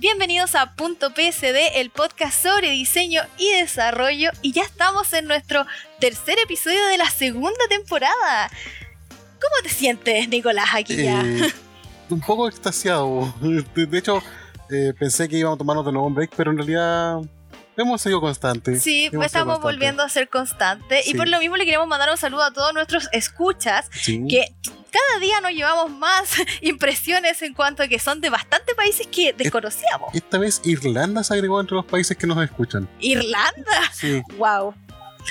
Bienvenidos a Punto PSD, el podcast sobre diseño y desarrollo. Y ya estamos en nuestro tercer episodio de la segunda temporada. ¿Cómo te sientes, Nicolás, aquí ya? Eh, un poco extasiado. De, de hecho, eh, pensé que íbamos a tomarnos de nuevo un break, pero en realidad hemos sido constantes. Sí, pues estamos volviendo a ser constantes. Y por lo mismo le queremos mandar un saludo a todos nuestros escuchas, Sí. que cada día nos llevamos más impresiones en cuanto a que son de bastantes países que desconocíamos. Esta vez Irlanda se agregó entre los países que nos escuchan. Irlanda, Sí, wow.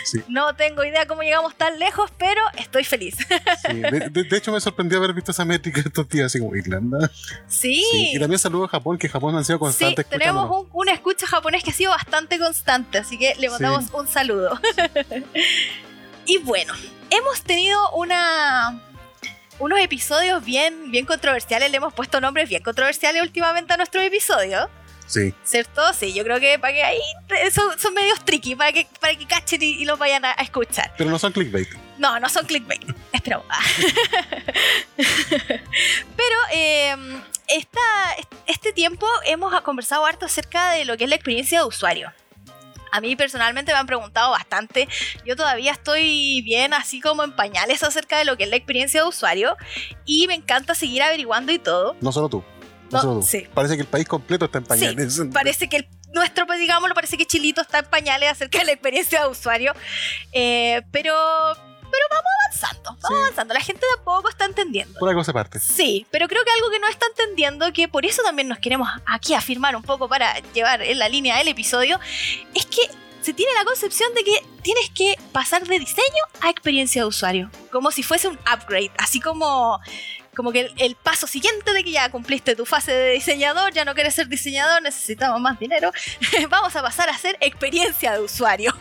sí. No tengo idea cómo llegamos tan lejos, pero estoy feliz. sí. De, de- de hecho, me sorprendió haber visto esa métrica estos días, así como Irlanda. Sí. Sí. Y también saludo a Japón, que Japón han sido Sí, constantes. tenemos escuchándonos. un, un escucha japonés que ha sido bastante constante, así que le mandamos un saludo. y bueno, hemos tenido una unos episodios bien, bien controversiales, le hemos puesto nombres bien controversiales últimamente a nuestros episodios, Sí. ¿cierto? Sí, yo creo que para que ahí son, son medios tricky, para que, para que cachen y, y los vayan a, a escuchar. Pero no son clickbait. No, no son clickbait. Espera. Pero eh, esta- este tiempo hemos conversado harto acerca de lo que es la experiencia de usuario. A mí personalmente me han preguntado bastante. Yo todavía estoy bien así como en pañales acerca de lo que es la experiencia de usuario. Y me encanta seguir averiguando y todo. No solo tú. No, No, solo tú. sí. Parece que el país completo está en pañales. Parece que el- nuestro, pues digámoslo, parece que Chilito está en pañales acerca de la experiencia de usuario. Eh, pero, pero vamos avanzando, vamos Sí. avanzando. La gente tampoco está entendiendo. Por algo se parte. Sí, pero creo que algo que no está entendiendo, que por eso también nos queremos aquí afirmar un poco para llevar en la línea del episodio, es que se tiene la concepción de que tienes que pasar de diseño a experiencia de usuario, como si fuese un upgrade, así como como que el, el paso siguiente de que ya cumpliste tu fase de diseñador, ya no quieres ser diseñador, necesitamos más dinero, vamos a pasar a ser experiencia de usuario.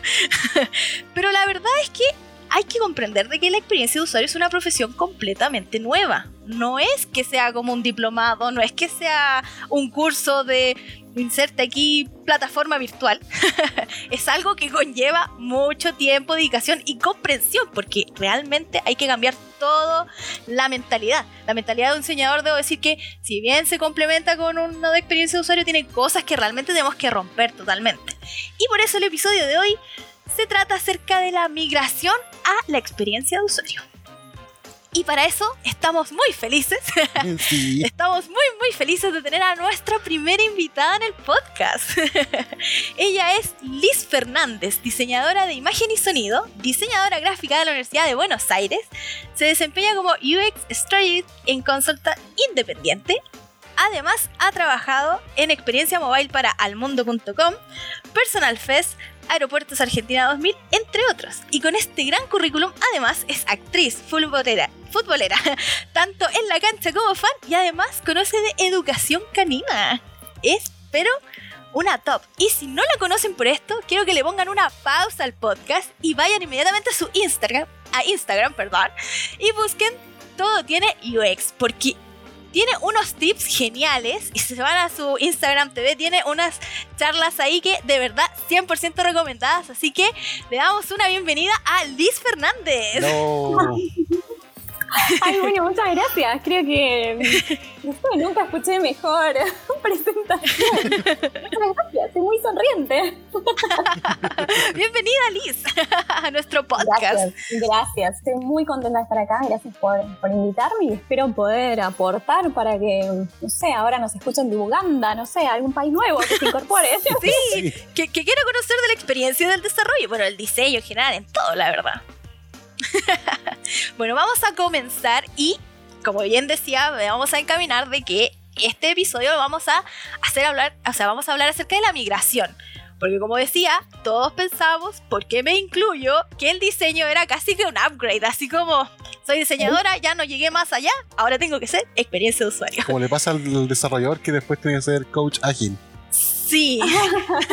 Pero la verdad es que hay que comprender de que la experiencia de usuario es una profesión completamente nueva. No es que sea como un diplomado, no es que sea un curso de inserte aquí plataforma virtual. es algo que conlleva mucho tiempo, dedicación y comprensión, porque realmente hay que cambiar toda la mentalidad. La mentalidad de un diseñador, debo decir que si bien se complementa con una de experiencia de usuario, tiene cosas que realmente tenemos que romper totalmente. Y por eso el episodio de hoy se trata acerca de la migración a la experiencia de usuario. Y para eso estamos muy felices, Sí. estamos muy muy felices de tener a nuestra primera invitada en el podcast. Ella es Liz Fernández, diseñadora de imagen y sonido, diseñadora gráfica de la Universidad de Buenos Aires, se desempeña como UX Strategist en consulta independiente. Además, ha trabajado en experiencia mobile para almundo.com, Personal Fest, Aeropuertos Argentina 2000, entre otros. Y con este gran currículum, además es actriz, futbolera, futbolera, tanto en la cancha como fan, y además conoce de educación canina. Es, pero, una top. Y si no la conocen por esto, quiero que le pongan una pausa al podcast y vayan inmediatamente a su Instagram, a Instagram, perdón, y busquen Todo tiene UX, porque tiene unos tips geniales y si se van a su Instagram TV tiene unas charlas ahí que de verdad 100% recomendadas, así que le damos una bienvenida a Liz Fernández. No. Ay, bueno, muchas gracias. Creo que no sé, nunca escuché mejor presentación. Muchas gracias, estoy muy sonriente. Bienvenida Liz a nuestro podcast. Gracias, gracias. Estoy muy contenta de estar acá. Gracias por, por invitarme y espero poder aportar para que, no sé, ahora nos escuchen de Uganda, no sé, algún país nuevo que se incorpore. Sí, que, que quiero conocer de la experiencia del desarrollo, bueno, el diseño en general, en todo, la verdad. bueno, vamos a comenzar y, como bien decía, vamos a encaminar de que este episodio vamos a hacer hablar, o sea, vamos a hablar acerca de la migración. Porque como decía, todos pensamos, ¿por qué me incluyo? Que el diseño era casi que un upgrade, así como soy diseñadora, ya no llegué más allá, ahora tengo que ser experiencia de usuario. Como le pasa al desarrollador que después tiene que ser coach ágil. Sí,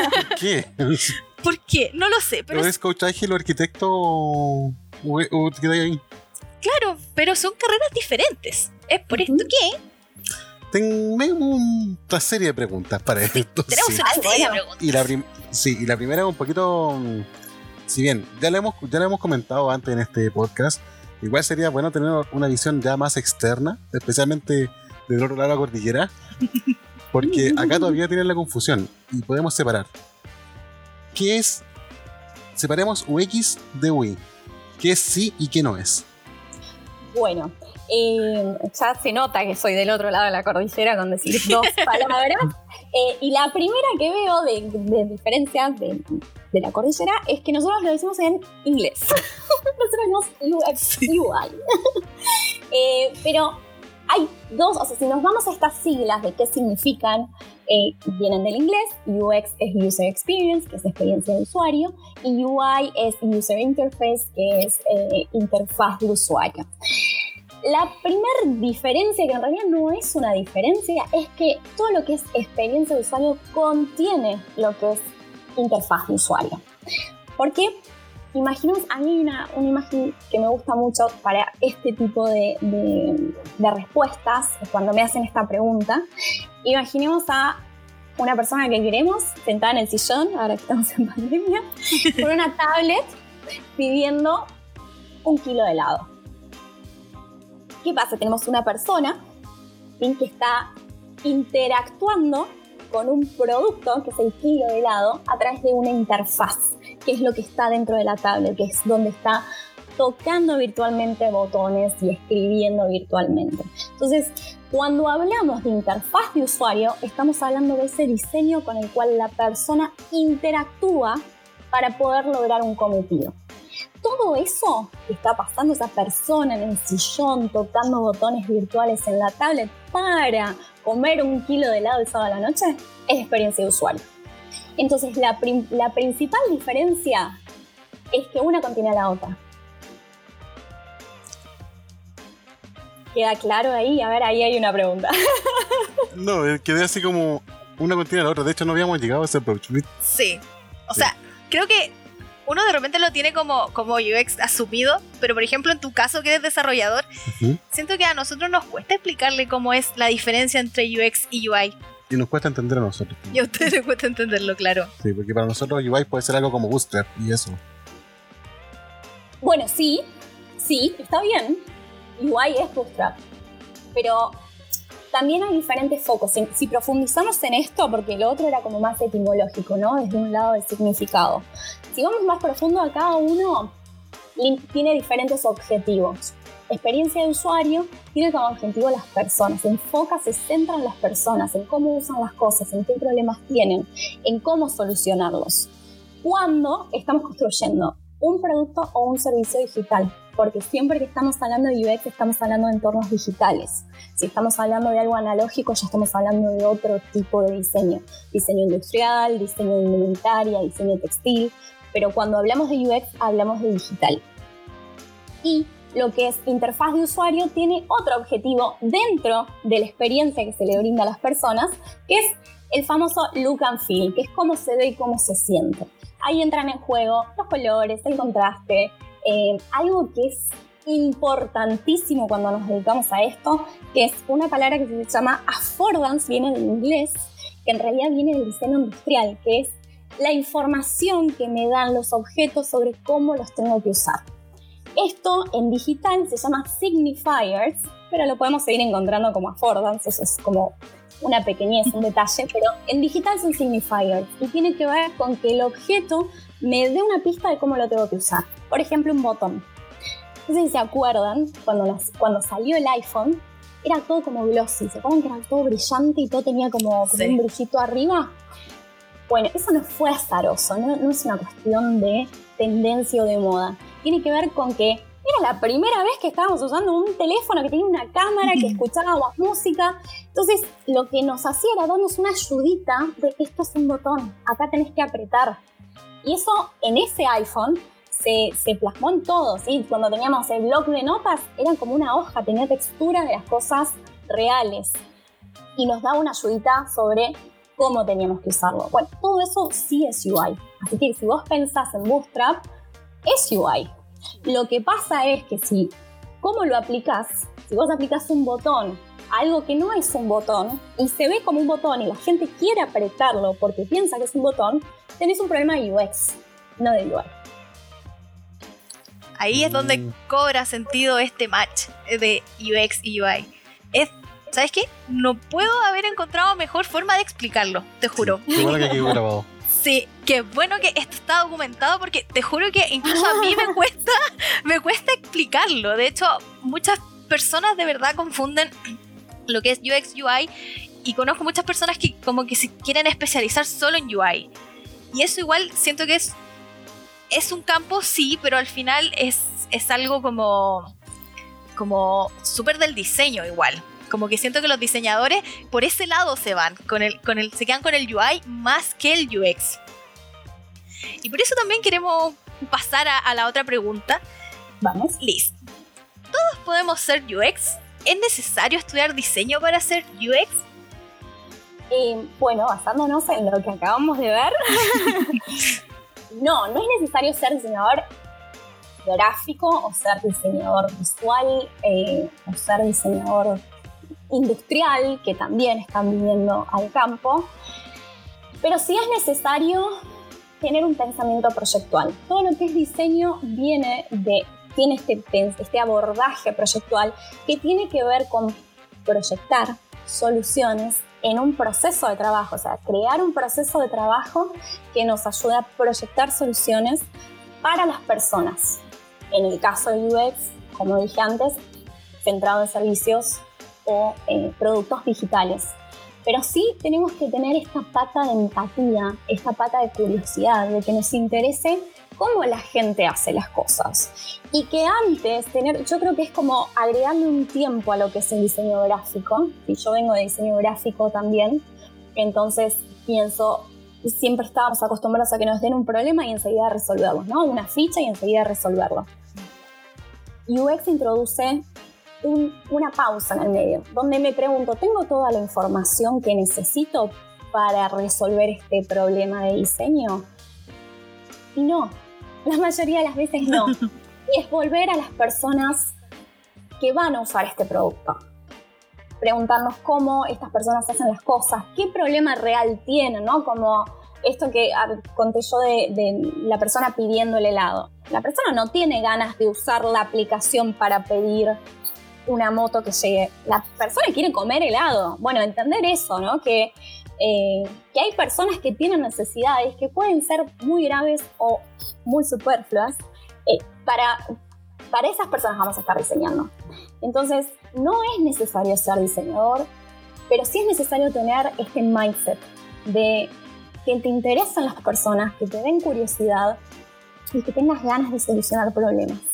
¿Por qué? ¿por qué? No lo sé, pero ¿Pero es coach ágil o arquitecto o, o- ahí? Claro, pero son carreras diferentes. Es por esto que Tengo una serie de preguntas para esto. tenemos sí. una Ay, serie de preguntas. Y la, sí, y la primera es un poquito. mm, Si bien ya lo hemos, ya lo hemos comentado antes en este podcast, igual sería bueno tener una visión ya más externa, especialmente del otro lado de la cordillera. Porque acá todavía tienen la confusión y podemos separar. ¿Qué es? Separemos UX de UI. ¿Qué es sí y qué no es? Bueno, eh, ya se nota que soy del otro lado de la cordillera con decir dos palabras. Eh, y la primera que veo de, de diferencias de, de, la cordillera es que nosotros lo decimos en inglés. nosotros decimos UX, UI. eh, pero hay dos, o sea, si nos vamos a estas siglas de qué significan, eh, vienen del inglés, UX es User Experience, que es experiencia de usuario, y UI es User Interface, que es eh, interfaz de usuario. La primera diferencia, que en realidad no es una diferencia, es que todo lo que es experiencia de usuario contiene lo que es interfaz de usuario. Porque imaginemos, a mí una, una, imagen que me gusta mucho para este tipo de, de, de, respuestas, cuando me hacen esta pregunta. Imaginemos a una persona que queremos sentada en el sillón, ahora que estamos en pandemia, con una tablet pidiendo un kilo de helado. ¿Qué pasa? Tenemos una persona que está interactuando con un producto, que es el kilo de helado, a través de una interfaz, que es lo que está dentro de la tablet, que es donde está tocando virtualmente botones y escribiendo virtualmente. Entonces, cuando hablamos de interfaz de usuario, estamos hablando de ese diseño con el cual la persona interactúa para poder lograr un cometido todo eso que está pasando esa persona en el sillón tocando botones virtuales en la tablet para comer un kilo de helado el sábado a la noche es experiencia de usuario. Entonces la, la principal diferencia es que una contiene a la otra. ¿Queda claro ahí? A ver, ahí hay una pregunta. no, quedé así como una contiene a la otra. De hecho, no habíamos llegado a ese approach. Sí. O sí. sea, creo que uno de repente lo tiene como, como UX asumido, pero por ejemplo en tu caso que eres desarrollador, uh -huh. siento que a nosotros nos cuesta explicarle cómo es la diferencia entre UX y UI. Y nos cuesta entender a nosotros. Y a ustedes les cuesta entenderlo, claro. Sí, porque para nosotros UI puede ser algo como Bootstrap y eso. Bueno, sí, sí, está bien. UI es Bootstrap. Pero también hay diferentes focos. Si, si, profundizamos en esto, porque lo otro era como más etimológico, ¿no? Desde un lado del significado. Si vamos más profundo cada uno, tiene diferentes objetivos. Experiencia de usuario tiene como objetivo las personas, se enfoca, se centra en las personas, en cómo usan las cosas, en qué problemas tienen, en cómo solucionarlos. Cuando estamos construyendo un producto o un servicio digital, porque siempre que estamos hablando de UX estamos hablando de entornos digitales. Si estamos hablando de algo analógico, ya estamos hablando de otro tipo de diseño. Diseño industrial, diseño de indumentaria, diseño textil. Pero cuando hablamos de UX, hablamos de digital. Y lo que es interfaz de usuario tiene otro objetivo dentro de la experiencia que se le brinda a las personas, que es el famoso look and feel, que es cómo se ve y cómo se siente. Ahí entran en juego los colores, el contraste, eh, algo que es importantísimo cuando nos dedicamos a esto, que es una palabra que se llama affordance, viene del inglés, que en realidad viene del diseño industrial, que es la información que me dan los objetos sobre cómo los tengo que usar. Esto en digital se llama signifiers, pero lo podemos seguir encontrando como affordance, eso es como una pequeñez, un detalle, pero en digital son signifiers y tiene que ver con que el objeto me dé una pista de cómo lo tengo que usar. Por ejemplo, un botón. No sé si se acuerdan, cuando, las, cuando salió el iPhone, era todo como glossy. ¿Se acuerdan que era todo brillante y todo tenía como, como sí. un brillito arriba? Bueno, eso no fue azaroso, no, no es una cuestión de tendencia o de moda. Tiene que ver con que era la primera vez que estábamos usando un teléfono que tenía una cámara, que escuchábamos música. Entonces, lo que nos hacía era darnos una ayudita de esto es un botón, acá tenés que apretar. Y eso en ese iPhone se, se plasmó en todo, ¿sí? Cuando teníamos el blog de notas, era como una hoja, tenía textura de las cosas reales. Y nos daba una ayudita sobre cómo teníamos que usarlo. Bueno, todo eso sí es UI. Así que si vos pensás en Bootstrap, es UI. Lo que pasa es que si, ¿cómo lo aplicás? Si vos aplicás un botón a algo que no es un botón y se ve como un botón y la gente quiere apretarlo porque piensa que es un botón, tenés un problema de UX, no de UI. Ahí es donde cobra sentido este match de UX y UI. Es ¿Sabes qué? No puedo haber encontrado mejor forma de explicarlo, te juro. Qué bueno que quedó grabado. Sí, qué bueno que esto está documentado porque te juro que incluso a mí me cuesta, me cuesta explicarlo. De hecho, muchas personas de verdad confunden lo que es UX UI y conozco muchas personas que como que se quieren especializar solo en UI. Y eso igual siento que es es un campo sí, pero al final es, es algo como como súper del diseño igual. Como que siento que los diseñadores por ese lado se van, con el, con el, se quedan con el UI más que el UX. Y por eso también queremos pasar a, a la otra pregunta. Vamos. Liz, ¿todos podemos ser UX? ¿Es necesario estudiar diseño para ser UX? Eh, bueno, basándonos en lo que acabamos de ver, no, no es necesario ser diseñador gráfico o ser diseñador visual eh, o ser diseñador industrial, que también están viniendo al campo, pero sí es necesario tener un pensamiento proyectual. Todo lo que es diseño viene de, tiene este, este abordaje proyectual que tiene que ver con proyectar soluciones en un proceso de trabajo, o sea, crear un proceso de trabajo que nos ayude a proyectar soluciones para las personas. En el caso de UX, como dije antes, centrado en servicios o eh, productos digitales. Pero sí tenemos que tener esta pata de empatía, esta pata de curiosidad, de que nos interese cómo la gente hace las cosas. Y que antes tener, yo creo que es como agregarle un tiempo a lo que es el diseño gráfico. Y yo vengo de diseño gráfico también, entonces pienso, siempre estábamos acostumbrados a que nos den un problema y enseguida resolverlo, ¿no? Una ficha y enseguida resolverlo. UX introduce una pausa en el medio, donde me pregunto, ¿tengo toda la información que necesito para resolver este problema de diseño? Y no, la mayoría de las veces no. y es volver a las personas que van a usar este producto. Preguntarnos cómo estas personas hacen las cosas, qué problema real tienen, ¿no? Como esto que conté yo de, de, la persona pidiendo el helado. La persona no tiene ganas de usar la aplicación para pedir una moto que llegue. La persona quiere comer helado. Bueno, entender eso, ¿no? Que, eh, que hay personas que tienen necesidades que pueden ser muy graves o muy superfluas. Eh, para, para esas personas vamos a estar diseñando. Entonces, no es necesario ser diseñador, pero sí es necesario tener este mindset de que te interesan las personas, que te den curiosidad y que tengas ganas de solucionar problemas.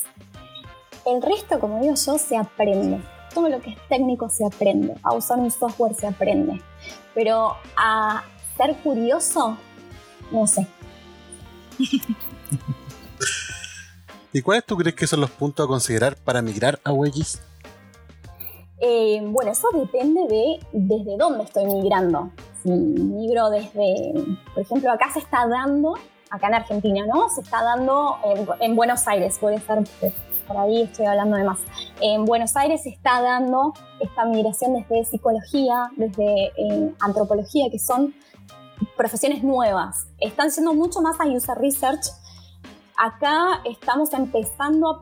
El resto, como digo yo, se aprende. Todo lo que es técnico se aprende. A usar un software se aprende. Pero a ser curioso, no sé. ¿Y cuáles tú crees que son los puntos a considerar para migrar a UX? Eh, bueno, eso depende de desde dónde estoy migrando. Si migro desde, por ejemplo, acá se está dando, acá en Argentina, ¿no? Se está dando en, en Buenos Aires, puede ser por ahí estoy hablando de más. En Buenos Aires se está dando esta migración desde psicología, desde eh, antropología, que son profesiones nuevas. Están siendo mucho más a user research. Acá estamos empezando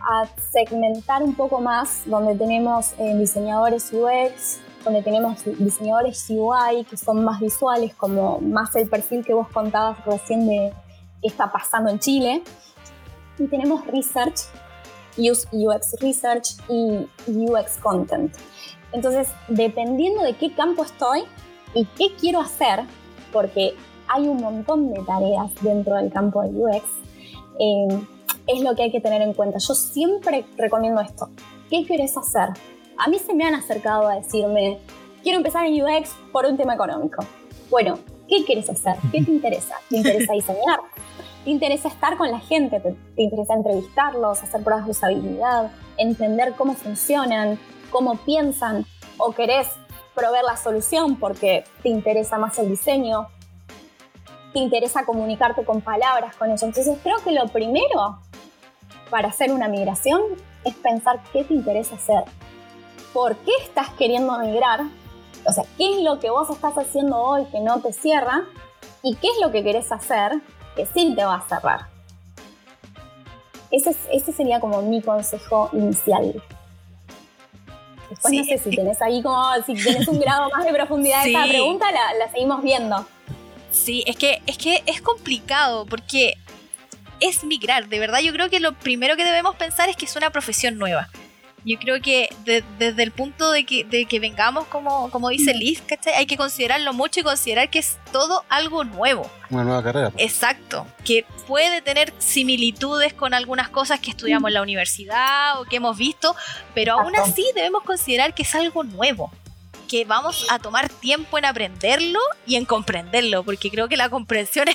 a segmentar un poco más, donde tenemos eh, diseñadores UX, donde tenemos diseñadores UI, que son más visuales, como más el perfil que vos contabas recién de qué está pasando en Chile. Y tenemos research, UX Research y UX Content. Entonces, dependiendo de qué campo estoy y qué quiero hacer, porque hay un montón de tareas dentro del campo de UX, eh, es lo que hay que tener en cuenta. Yo siempre recomiendo esto. ¿Qué quieres hacer? A mí se me han acercado a decirme, quiero empezar en UX por un tema económico. Bueno, ¿qué quieres hacer? ¿Qué te interesa? ¿Te interesa diseñar? Te interesa estar con la gente, te, interesa entrevistarlos, hacer pruebas de usabilidad, entender cómo funcionan, cómo piensan, o querés proveer la solución porque te interesa más el diseño, te interesa comunicarte con palabras con ellos. Entonces creo que lo primero para hacer una migración es pensar qué te interesa hacer, por qué estás queriendo migrar, o sea, qué es lo que vos estás haciendo hoy que no te cierra y qué es lo que querés hacer que sí te va a cerrar. Ese, ese sería como mi consejo inicial. Después no sé si tenés ahí como, si tenés un grado más de profundidad de esta pregunta, la, la seguimos viendo. Sí, es que, es que es complicado porque es migrar. De verdad, yo creo que lo primero que debemos pensar es que es una profesión nueva. Yo creo que desde el punto de que, de que vengamos, como, como dice Liz, ¿cachai? hay que considerarlo mucho y considerar que es todo algo nuevo. Una nueva carrera. Pues. Exacto, que puede tener similitudes con algunas cosas que estudiamos en la universidad o que hemos visto, pero aún así debemos considerar que es algo nuevo que vamos a tomar tiempo en aprenderlo y en comprenderlo, porque creo que la comprensión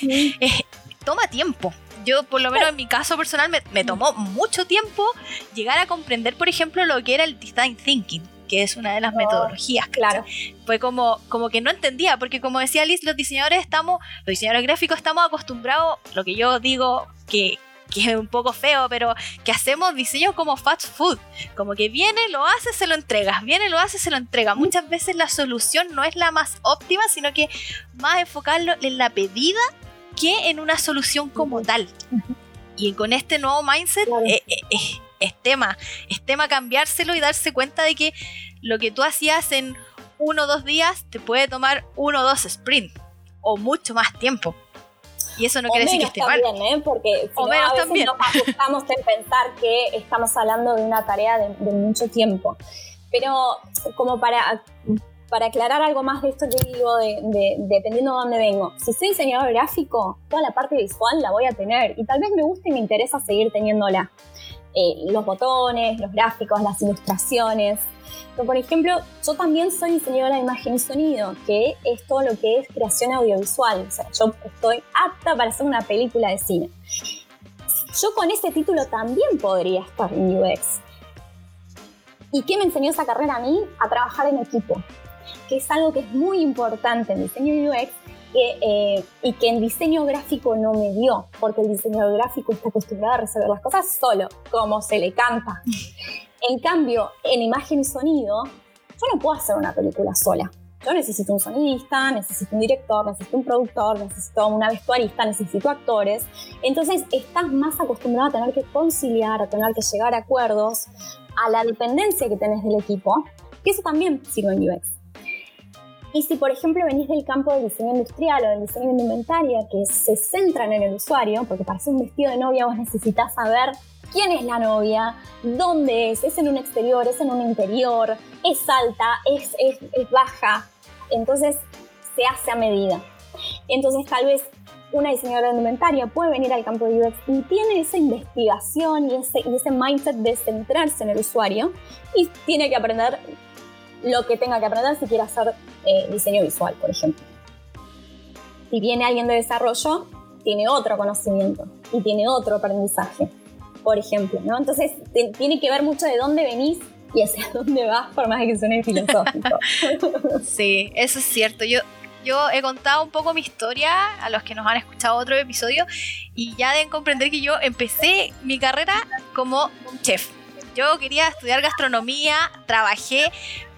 toma tiempo yo por lo menos en mi caso personal me, tomó mucho tiempo llegar a comprender, por ejemplo, lo que era el design thinking que es una de las metodologías. Claro. Fue como, como que no entendía, porque como decía Liz, los diseñadores estamos, los diseñadores gráficos estamos acostumbrados, lo que yo digo que, que es un poco feo, pero que hacemos diseño como fast food. Como que viene, lo hace, se lo entregas, viene, lo hace, se lo entrega. Muchas veces la solución no es la más óptima, sino que más enfocarlo en la pedida que en una solución como tal. Y con este nuevo mindset eh, eh, eh, es, tema, es tema cambiárselo y darse cuenta de que lo que tú hacías en uno o dos días te puede tomar uno o dos sprints o mucho más tiempo. Y eso no quiere decir que esté mal. Porque si no, a veces nos asustamos en pensar que estamos hablando de una tarea de, de mucho tiempo. Pero como para para aclarar algo más de esto que digo, de, dependiendo de dónde vengo, si soy diseñador gráfico, toda la parte visual la voy a tener y tal vez me guste y me interesa seguir teniéndola. Eh, los botones, los gráficos, las ilustraciones. Pero, por ejemplo, yo también soy diseñadora de imagen y sonido, que es todo lo que es creación audiovisual. O sea, yo estoy apta para hacer una película de cine. Yo con ese título también podría estar en UX. ¿Y qué me enseñó esa carrera a mí? A trabajar en equipo que es algo que es muy importante en diseño UX eh, y que en diseño gráfico no me dio, porque el diseñador gráfico está acostumbrado a resolver las cosas solo, como se le canta. En cambio, en imagen y sonido, yo no puedo hacer una película sola. Yo necesito un sonidista, necesito un director, necesito un productor, necesito una vestuarista, necesito actores. Entonces estás más acostumbrado a tener que conciliar, a tener que llegar a acuerdos, a la dependencia que tenés del equipo, que eso también sirve en UX. Y si, por ejemplo, venís del campo del diseño industrial o del diseño de que se centran en el usuario, porque para hacer un vestido de novia vos necesitas saber quién es la novia, dónde es, es en un exterior, es en un interior, es alta, es, es, es baja. Entonces, se hace a medida. Entonces, tal vez una diseñadora de indumentaria puede venir al campo de UX y tiene esa investigación y ese, y ese mindset de centrarse en el usuario y tiene que aprender lo que tenga que aprender si quiere hacer eh, diseño visual, por ejemplo. Si viene alguien de desarrollo, tiene otro conocimiento y tiene otro aprendizaje, por ejemplo, ¿no? Entonces, tiene que ver mucho de dónde venís y hacia dónde vas, por más que suene filosófico. sí, eso es cierto. Yo, yo he contado un poco mi historia a los que nos han escuchado otro episodio y ya deben comprender que yo empecé mi carrera como chef. Yo quería estudiar gastronomía, trabajé,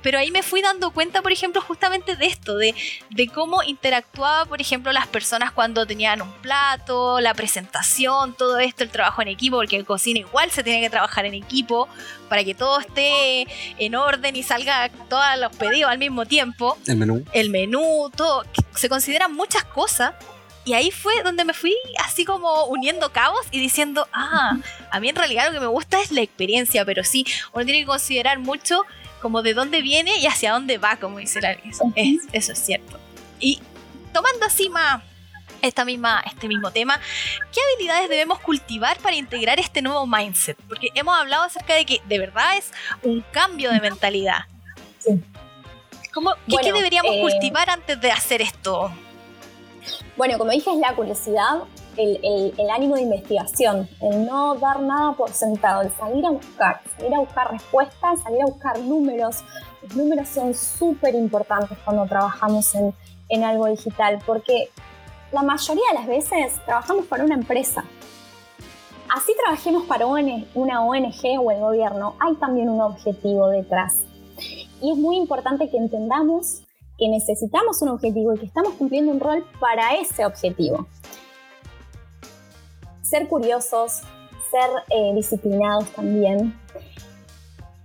pero ahí me fui dando cuenta, por ejemplo, justamente de esto, de, de cómo interactuaba, por ejemplo, las personas cuando tenían un plato, la presentación, todo esto, el trabajo en equipo, porque en cocina igual se tiene que trabajar en equipo para que todo esté en orden y salga todos los pedidos al mismo tiempo. El menú. El menú, todo. Se consideran muchas cosas. Y ahí fue donde me fui así como uniendo cabos y diciendo, ah, a mí en realidad lo que me gusta es la experiencia, pero sí, uno tiene que considerar mucho como de dónde viene y hacia dónde va, como dice la eso, eso es cierto. Y tomando así más esta misma, este mismo tema, ¿qué habilidades debemos cultivar para integrar este nuevo mindset? Porque hemos hablado acerca de que de verdad es un cambio de mentalidad. ¿qué, deberíamos eh, cultivar antes de hacer esto? Bueno, como dije, es la curiosidad, el, ánimo de investigación, el no dar nada por sentado, el salir a buscar, salir a buscar respuestas, salir a buscar números. Los números son súper importantes cuando trabajamos en, en algo digital, porque la mayoría de las veces trabajamos para una empresa. Así trabajemos para una ONG o el gobierno, hay también un objetivo detrás. Y es muy importante que entendamos que necesitamos un objetivo y que estamos cumpliendo un rol para ese objetivo ser curiosos, ser eh, disciplinados también.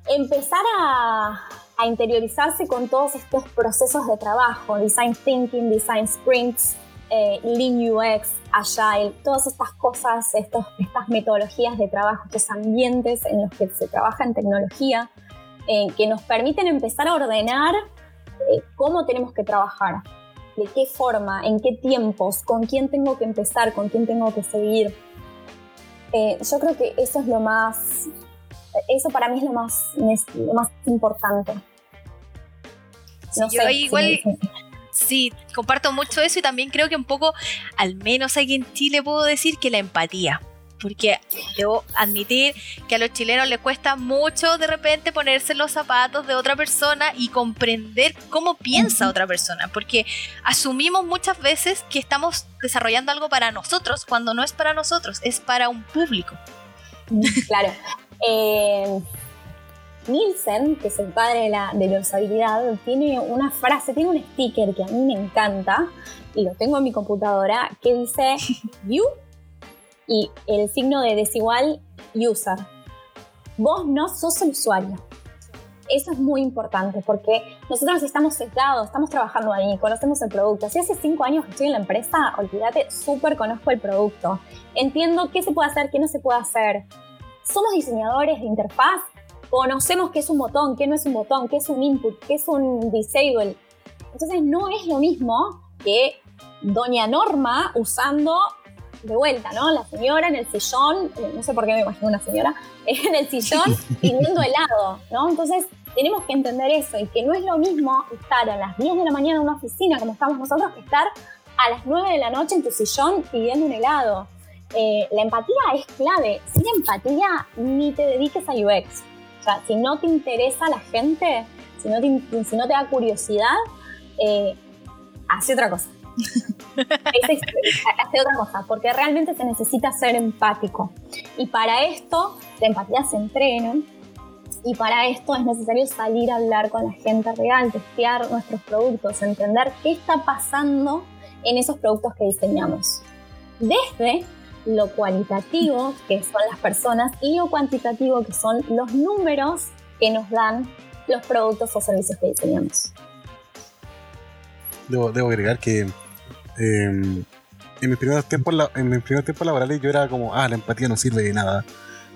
Empezar a, interiorizarse con todos estos procesos de trabajo, design thinking, design sprints, eh, Lean UX, Agile, todas estas cosas, estos, estas metodologías de trabajo, estos ambientes en los que se trabaja en tecnología, eh, que nos permiten empezar a ordenar eh, cómo tenemos que trabajar, de qué forma, en qué tiempos, con quién tengo que empezar, con quién tengo que seguir. Yo creo que eso es lo más, eso para mí es lo más, lo más importante. No yo igual, sí, comparto mucho eso y también creo que un poco, al menos aquí en Chile puedo decir que la empatía. Porque debo admitir que a los chilenos les cuesta mucho de repente ponerse los zapatos de otra persona y comprender cómo piensa otra persona. Porque asumimos muchas veces que estamos desarrollando algo para nosotros cuando no es para nosotros, es para un público. Claro. Eh, Nielsen, que es el padre de la, de usabilidad, tiene una frase, tiene un sticker que a mí me encanta y lo tengo en mi computadora que dice view y el signo de desigual user. Vos no sos el usuario. Eso es muy importante porque nosotros estamos sesgados, estamos trabajando ahí, conocemos el producto. Si hace cinco años que estoy en la empresa, olvídate, súper conozco el producto. Entiendo qué se puede hacer, qué no se puede hacer. Somos diseñadores de interfaz conocemos qué es un botón, qué no es un botón, qué es un input, qué es un disable. Entonces no es lo mismo que Doña Norma usando de vuelta, ¿no? La señora en el sillón, eh, no sé por qué me imagino una señora, en el sillón pidiendo helado, ¿no? Entonces tenemos que entender eso y que no es lo mismo estar a las 10 de la mañana en una oficina como estamos nosotros que estar a las 9 de la noche en tu sillón pidiendo un helado. Eh, la empatía es clave. Sin empatía ni te dediques a UX si no te interesa la gente, si no te, si no te da curiosidad, eh, hace otra cosa. Hace otra cosa, porque realmente se necesita ser empático. Y para esto, la empatía se entrena. Y para esto es necesario salir a hablar con la gente real, testear nuestros productos, entender qué está pasando en esos productos que diseñamos. Desde lo cualitativo, que son las personas, y lo cuantitativo, que son los números que nos dan los productos o servicios que diseñamos. Debo, agregar que em, en, mis primeros tiempos, en mis primeros tiempos laborales yo era como, ah, la empatía no sirve de nada.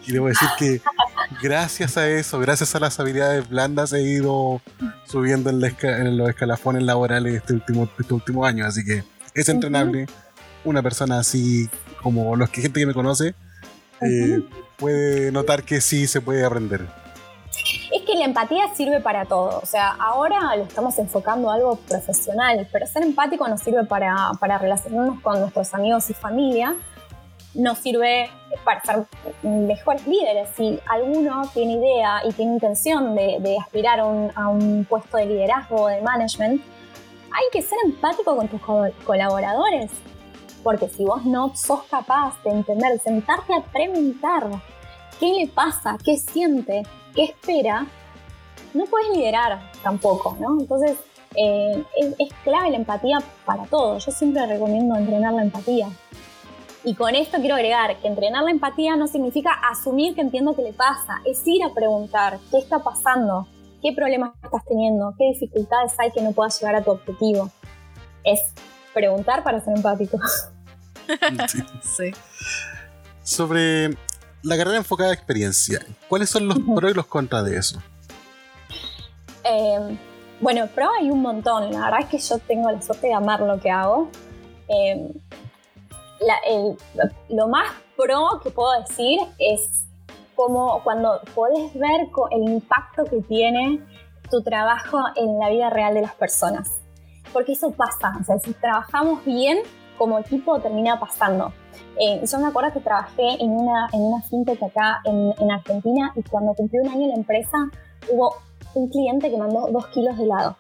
Y debo decir que gracias a eso, gracias a las habilidades blandas, he ido subiendo en, los escalafones laborales este último, este último año. Así que es entrenable. Una persona así como los que gente que me conoce, eh, puede notar que sí se puede aprender. Que la empatía sirve para todo. O sea, ahora lo estamos enfocando a algo profesional, pero ser empático nos sirve para, para relacionarnos con nuestros amigos y familia. Nos sirve para ser mejores líderes. Si alguno tiene idea y tiene intención de, de aspirar a un, a un puesto de liderazgo o de management, hay que ser empático con tus colaboradores porque si vos no sos capaz de entender, sentarte a preguntar qué le pasa, qué siente, qué espera, no puedes liderar tampoco, ¿no? Entonces, eh, es, clave la empatía para todo. Yo siempre recomiendo entrenar la empatía. Y con esto quiero agregar que entrenar la empatía no significa asumir que entiendo qué le pasa, es ir a preguntar qué está pasando, qué problemas estás teniendo, qué dificultades hay que no puedas llegar a tu objetivo. Es preguntar para ser empático. Sí. Sobre la carrera enfocada a experiencia, ¿cuáles son los pros y los contras de eso? Em, bueno, pro hay un montón. La verdad es que yo tengo la suerte de amar lo que hago. Em, lo más pro que puedo decir es como cuando puedes ver el impacto que tiene tu trabajo en la vida real de las personas. Porque eso pasa. O sea, si trabajamos bien, como equipo termina pasando. Eh, yo me acuerdo que trabajé en una, en una fintech acá en, en, Argentina y cuando cumplió un año la empresa hubo un cliente que mandó dos kilos de helado.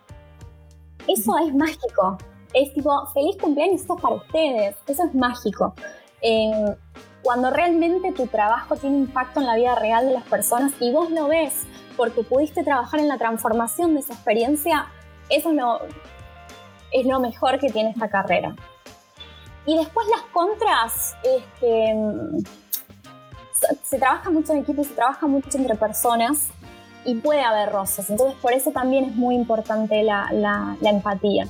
Eso es mágico. Es tipo, feliz cumpleaños, esto es para ustedes. Eso es mágico. Eh, cuando realmente tu trabajo tiene impacto en la vida real de las personas y vos lo ves porque pudiste trabajar en la transformación de esa experiencia, eso es lo, es lo mejor que tiene esta carrera. Y después las contras, este, se, trabaja mucho en equipo se trabaja mucho entre personas. Y puede haber roces. Entonces por eso también es muy importante la, empatía.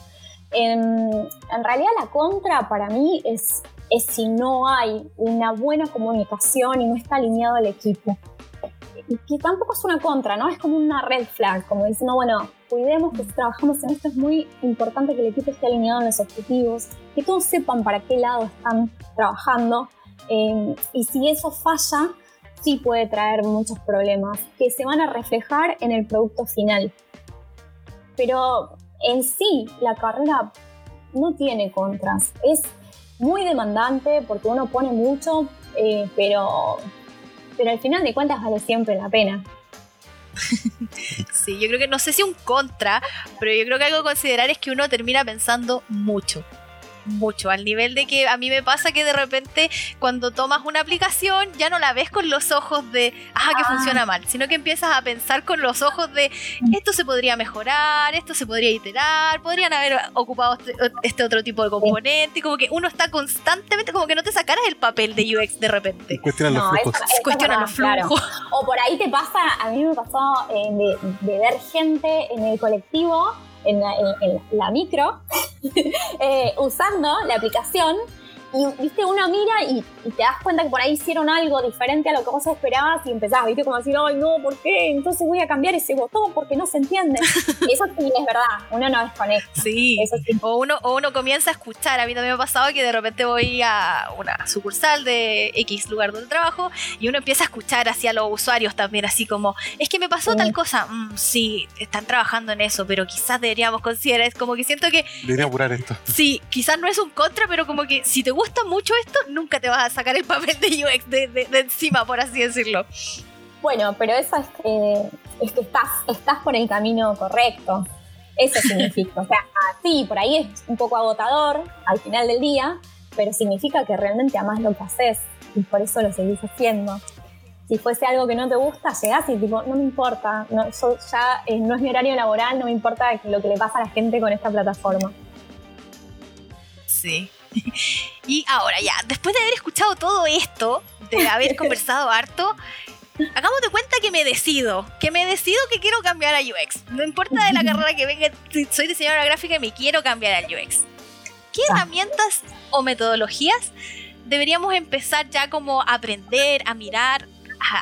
En, en, realidad la contra para mí es, es si no hay una buena comunicación y no está alineado el equipo. Que tampoco es una contra, ¿no? Es como una red flag, como diciendo, bueno, cuidemos que si trabajamos en esto es muy importante que el equipo esté alineado en los objetivos, que todos sepan para qué lado están trabajando. Eh, y si eso falla, sí puede traer muchos problemas que se van a reflejar en el producto final. Pero en sí, la carrera no tiene contras. Es muy demandante porque uno pone mucho, eh, pero, pero al final de cuentas vale siempre la pena. sí, yo creo que no sé si un contra, pero yo creo que algo a considerar es que uno termina pensando mucho mucho, al nivel de que a mí me pasa que de repente cuando tomas una aplicación ya no la ves con los ojos de, ah, que funciona ah. mal, sino que empiezas a pensar con los ojos de, esto se podría mejorar, esto se podría iterar, podrían haber ocupado este, este otro tipo de componente, y como que uno está constantemente, como que no te sacaras el papel de UX de repente. Cuestionan los flujos. Cuestionan los flujos. O por ahí te pasa, a mí me pasó eh, de ver gente en el colectivo en la, micro, eh, usando la aplicación y, viste, uno mira y, te das cuenta que por ahí hicieron algo diferente a lo que vos esperabas y empezás, viste, como decir, ay, no, ¿por qué? Entonces voy a cambiar ese botón porque no se entiende. eso sí es verdad, uno no desconecta. Sí, eso sí. O, uno, o uno comienza a escuchar. A mí también me ha pasado que de repente voy a una sucursal de X lugar donde trabajo y uno empieza a escuchar hacia los usuarios también, así como, es que me pasó tal cosa. Mm, sí, están trabajando en eso, pero quizás deberíamos considerar, es como que siento que... Debería apurar esto. Sí, quizás no es un contra, pero como que si te gusta gusta mucho esto, nunca te vas a sacar el papel de UX de, encima, por así decirlo. Bueno, pero eso es, que, es que estás, estás por el camino correcto. Eso significa. o sea, sí, por ahí es un poco agotador al final del día, pero significa que realmente amas lo que haces y por eso lo seguís haciendo. Si fuese algo que no te gusta, llegás y tipo, no me importa, no, ya eh, no es mi horario laboral, no me importa lo que le pasa a la gente con esta plataforma. Sí, y ahora ya, después de haber escuchado todo esto, de haber conversado harto, hagamos de cuenta que me decido, que me decido que quiero cambiar a UX. No importa de la carrera que venga, soy diseñadora gráfica y me quiero cambiar al UX. ¿Qué herramientas o metodologías deberíamos empezar ya como a aprender, a mirar,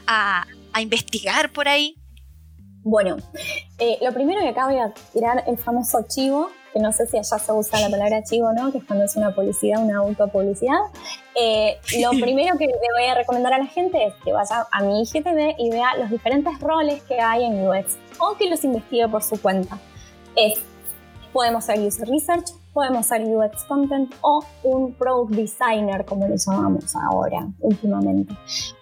a, investigar por ahí? Bueno, eh, lo primero que acá voy a tirar el famoso archivo que no sé si allá se usa la palabra chivo no, que es cuando es una publicidad, una autopublicidad. Eh, lo primero que le voy a recomendar a la gente es que vaya a mi IGTV y vea los diferentes roles que hay en UX o que los investigue por su cuenta. Es, podemos hacer user research, podemos ser UX Content o un Product Designer, como le llamamos ahora, últimamente.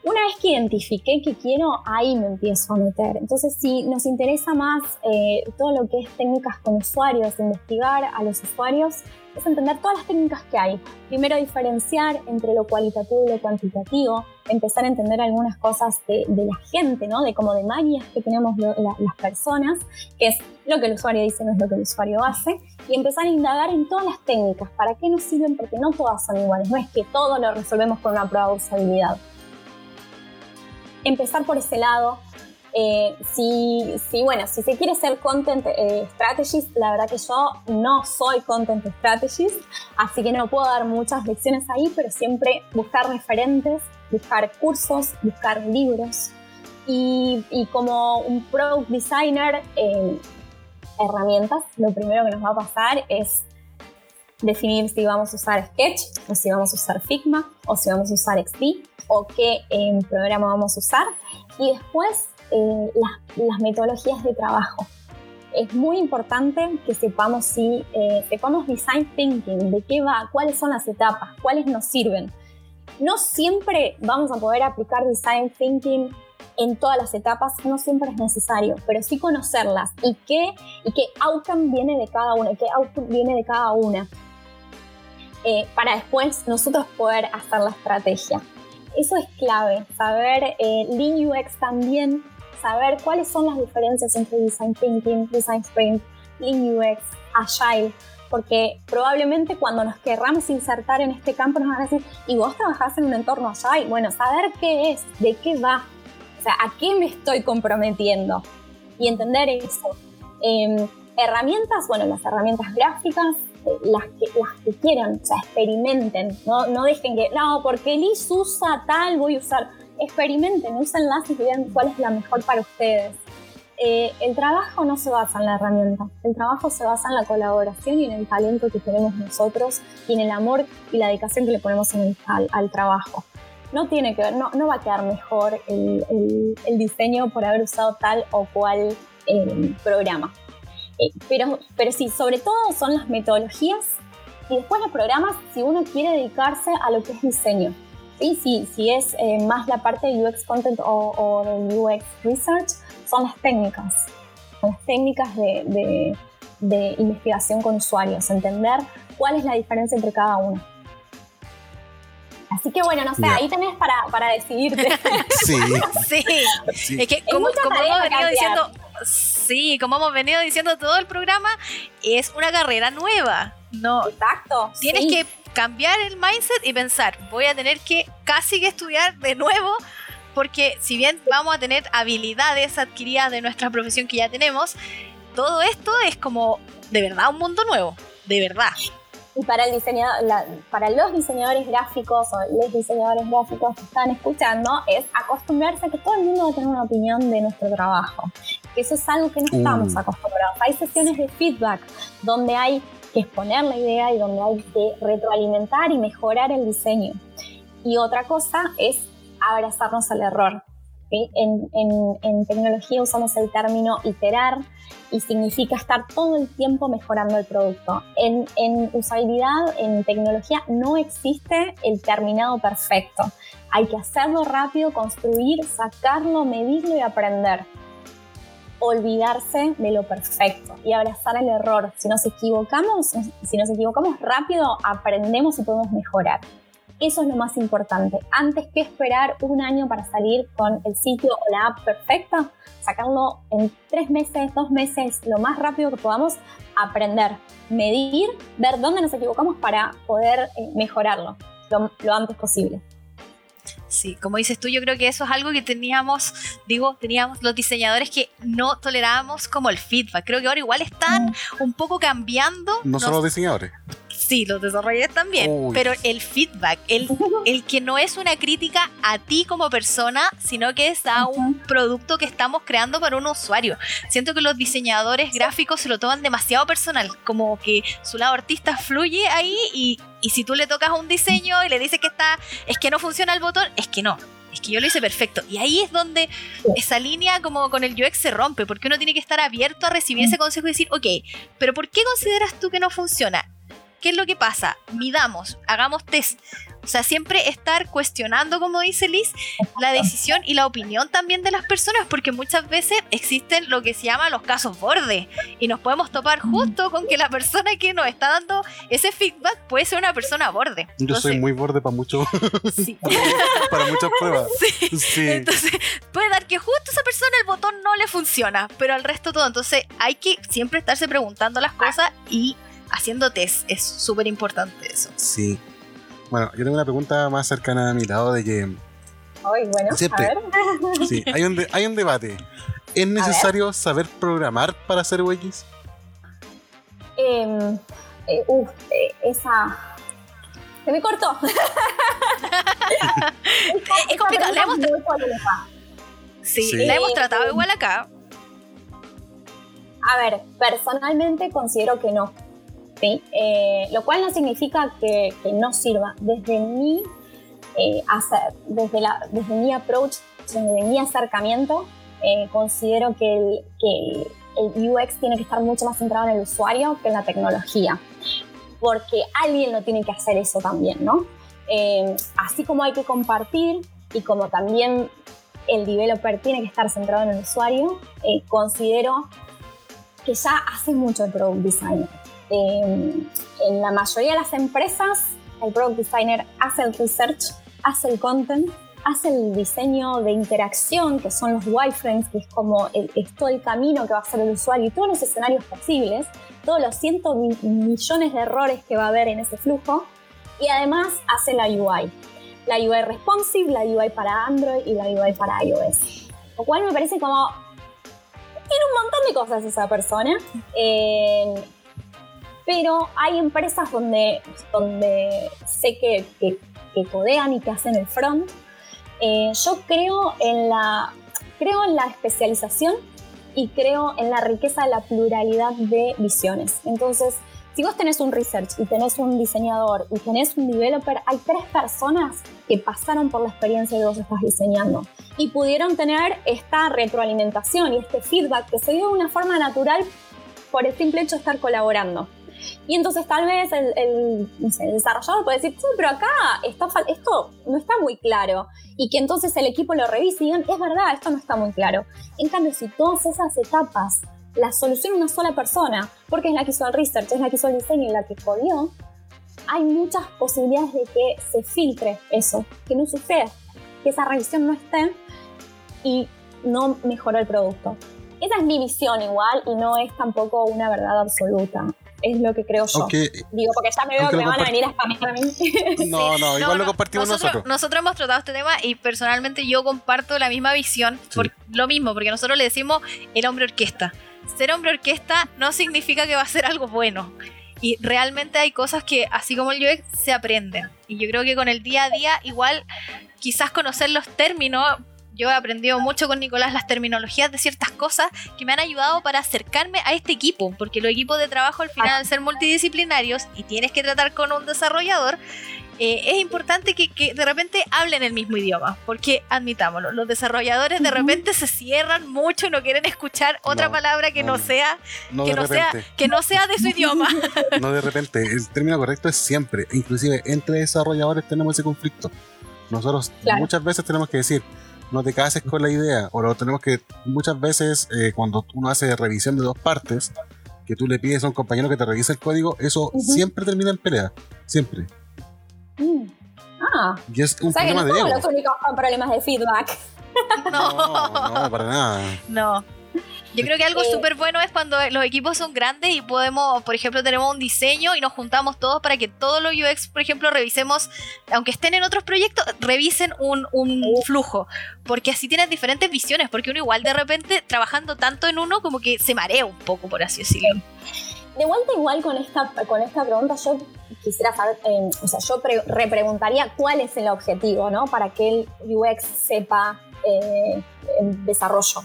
Una vez que identifiqué que quiero, ahí me empiezo a meter. Entonces, si nos interesa más eh, todo lo que es técnicas con usuarios, investigar a los usuarios, es entender todas las técnicas que hay. Primero diferenciar entre lo cualitativo y lo cuantitativo, empezar a entender algunas cosas de, la gente, ¿no? De como de manias que tenemos las personas, que es lo que el usuario dice, no es lo que el usuario hace, y empezar a indagar en todas las técnicas, para qué nos sirven, porque no todas son iguales, no es que todo lo resolvemos con una prueba de usabilidad. Empezar por ese lado, eh, si, si, bueno, si se quiere ser content eh, strategist, la verdad que yo no soy content strategist, así que no puedo dar muchas lecciones ahí, pero siempre buscar referentes, buscar cursos, buscar libros. Y, como un product designer, eh, herramientas, lo primero que nos va a pasar es definir si vamos a usar Sketch o si vamos a usar Figma o si vamos a usar XD o qué programa vamos a usar. Y después eh, las, metodologías de trabajo. Es muy importante que sepamos si eh, sepamos design thinking, de qué va, cuáles son las etapas, cuáles nos sirven. No siempre vamos a poder aplicar design thinking en todas las etapas, no siempre es necesario, pero sí conocerlas y qué, y qué outcome viene de cada una, qué output viene de cada una, eh, para después nosotros poder hacer la estrategia. Eso es clave, saber eh, Lean UX también saber cuáles son las diferencias entre Design Thinking, Design Sprint, Lean UX, Agile, porque probablemente cuando nos querramos insertar en este campo nos van a decir, ¿y vos trabajás en un entorno Agile? Bueno, saber qué es, de qué va, o sea, a qué me estoy comprometiendo. y entender eso. Em, herramientas, bueno, las herramientas gráficas, eh, las que, las que quieran, o sea, experimenten, no, no dejen que, no, porque Liz usa tal, voy a usar, experimenten, úsenlas y vean cuál es la mejor para ustedes. Eh, el trabajo no se basa en la herramienta, el trabajo se basa en la colaboración y en el talento que tenemos nosotros y en el amor y la dedicación que le ponemos al, trabajo. No tiene que ver, no, va a quedar mejor el, el, diseño por haber usado tal o cual eh, programa. Eh, pero, pero sí, sobre todo son las metodologías y después los programas si uno quiere dedicarse a lo que es diseño. ¿Sí? Si, si es más la parte de UX Content o, o de UX Research, son las técnicas, las técnicas de, investigación con usuarios, entender cuál es la diferencia entre cada uno. Así que bueno, no sé, ahí tenés para, para decidirte. Sí. sí. Es que como, hemos venido diciendo, sí, como hemos venido diciendo todo el programa, es una carrera nueva. No. Exacto. Tienes que cambiar el mindset y pensar, voy a tener que casi que estudiar de nuevo porque si bien vamos a tener habilidades adquiridas de nuestra profesión que ya tenemos, todo esto es como de verdad un mundo nuevo, de verdad. Y para, el diseñador, para los diseñadores gráficos o los diseñadores gráficos que están escuchando, es acostumbrarse a que todo el mundo va a tener una opinión de nuestro trabajo. Que eso es algo que no estamos uh. acostumbrados. Hay sesiones de feedback donde hay que exponer la idea y donde hay que retroalimentar y mejorar el diseño. Y otra cosa es abrazarnos al error. En, tecnología usamos el término iterar y significa estar todo el tiempo mejorando el producto. En, en, usabilidad, en tecnología, no existe el terminado perfecto. Hay que hacerlo rápido, construir, sacarlo, medirlo y aprender. Olvidarse de lo perfecto y abrazar el error. Si nos equivocamos, si nos equivocamos rápido, aprendemos y podemos mejorar. Eso es lo más importante. Antes que esperar un año para salir con el sitio o la app perfecta, sacarlo en tres meses, dos meses, lo más rápido que podamos, aprender, medir, ver dónde nos equivocamos para poder eh, mejorarlo lo, antes posible. Sí, como dices tú, yo creo que eso es algo que teníamos, digo, teníamos los diseñadores que no tolerábamos como el feedback. Creo que ahora igual están un poco cambiando. No solo los diseñadores. Sí, los desarrolladores también. Pero el feedback, el, el que no es una crítica a ti como persona, sino que es a un producto que estamos creando para un usuario. Siento que los diseñadores gráficos se lo toman demasiado personal, como que su lado artista fluye ahí y, y si tú le tocas un diseño y le dices que está, es que no funciona el botón, es que no es que yo lo hice perfecto. Y ahí es donde esa línea como con el UX se rompe, porque uno tiene que estar abierto a recibir ese consejo y decir, ok, pero ¿por qué consideras tú que no funciona? ¿Qué es lo que pasa? Midamos, hagamos test. O sea, siempre estar cuestionando, como dice Liz, la decisión y la opinión también de las personas, porque muchas veces existen lo que se llama los casos borde y nos podemos topar justo con que la persona que nos está dando ese feedback puede ser una persona borde. Yo soy muy borde para mucho, sí. para muchas pruebas. Sí. Entonces, puede dar que justo a esa persona el botón no le funciona, pero al resto todo. Entonces, hay que siempre estarse preguntando las cosas y haciendo test. Es súper importante eso. Sí. Bueno, yo tengo una pregunta más cercana a mi lado de que... Ay, bueno, a ver. Sí, hay un, hay un debate. ¿Es necesario saber programar para hacer UX? Em, eh, uf, eh, esa... Se me cortó. es complicado. La hemos, sí, la hemos tratado igual acá. A ver, personalmente considero que no. Eh, lo cual no significa que, no sirva. Desde mi, eh, la, desde mi approach, desde mi acercamiento, eh, considero que el, que el, UX tiene que estar mucho más centrado en el usuario que en la tecnología, porque alguien lo tiene que hacer eso también, ¿no? así como hay que compartir y como también el developer tiene que estar centrado en el usuario, considero que ya hace mucho el product designer. Em, en la mayoría de las empresas, el product designer hace el research, hace el content, hace el diseño de interacción, que son los wireframes, que es como el, todo el camino que va a hacer el usuario y todos los escenarios posibles, todos los cientos millones de errores que va a haber en ese flujo, y además hace la UI. La UI responsive, la UI para Android y la UI para iOS. Lo cual me parece como tiene un montón de cosas esa persona. Eh, pero hay empresas donde, donde sé que, que, que codean y que hacen el front. Eh, yo creo en, la, creo en la especialización y creo en la riqueza de la pluralidad de visiones. Entonces, si vos tenés un research y tenés un diseñador y tenés un developer, hay tres personas que pasaron por la experiencia que vos estás diseñando y pudieron tener esta retroalimentación y este feedback que se dio de una forma natural por el simple hecho de estar colaborando. Y entonces tal vez el, desarrollador puede decir, sí, pero acá está, esto no está muy claro. Y que entonces el equipo lo revise y digan, es verdad, esto no está muy claro. En cambio, si todas esas etapas las soluciona una sola persona, porque es la que hizo el research, es la que hizo el diseño y la que codió, hay muchas posibilidades de que se filtre eso, que no suceda, que esa revisión no esté y no mejoró el producto. Esa es mi visión igual y no es tampoco una verdad absoluta es lo que creo yo. Digo, porque ya me veo que me van a venir a spamear a mí. No, no, igual lo compartimos nosotros, nosotros. hemos tratado este tema y personalmente yo comparto la misma visión, por lo mismo, porque nosotros le decimos el hombre orquesta. Ser hombre orquesta no significa que va a ser algo bueno. Y realmente hay cosas que, así como el UX, se aprenden. Y yo creo que con el día a día, igual, quizás conocer los términos yo he aprendido mucho con Nicolás las terminologías de ciertas cosas que me han ayudado para acercarme a este equipo, porque los equipos de trabajo al final, al ser multidisciplinarios y tienes que tratar con un desarrollador, eh, es importante que, de repente hablen el mismo idioma, porque admitámoslo, los desarrolladores de repente se cierran mucho y no quieren escuchar otra palabra que no, sea que no sea que no sea de su idioma. No de repente, el término correcto es siempre, inclusive entre desarrolladores tenemos ese conflicto. Nosotros muchas veces tenemos que decir, no te cases con la idea. O lo tenemos que muchas veces eh, cuando uno hace revisión de dos partes, que tú le pides a un compañero que te revise el código, eso siempre termina en pelea. Siempre. Mm. Ah. Y es un problema que no somos los únicos con problemas de feedback. No, no, no, para nada. No. Yo creo que algo eh, súper bueno es cuando los equipos son grandes y podemos, por ejemplo, tenemos un diseño y nos juntamos todos para que todos los UX, por ejemplo, revisemos, aunque estén en otros proyectos, revisen un, un flujo. Porque así tienes diferentes visiones, porque uno igual de repente, trabajando tanto en uno, como que se marea un poco, por así decirlo. De vuelta igual con esta, con esta pregunta, yo quisiera saber, eh, o sea, yo repreguntaría cuál es el objetivo, ¿no? Para que el UX sepa eh, el desarrollo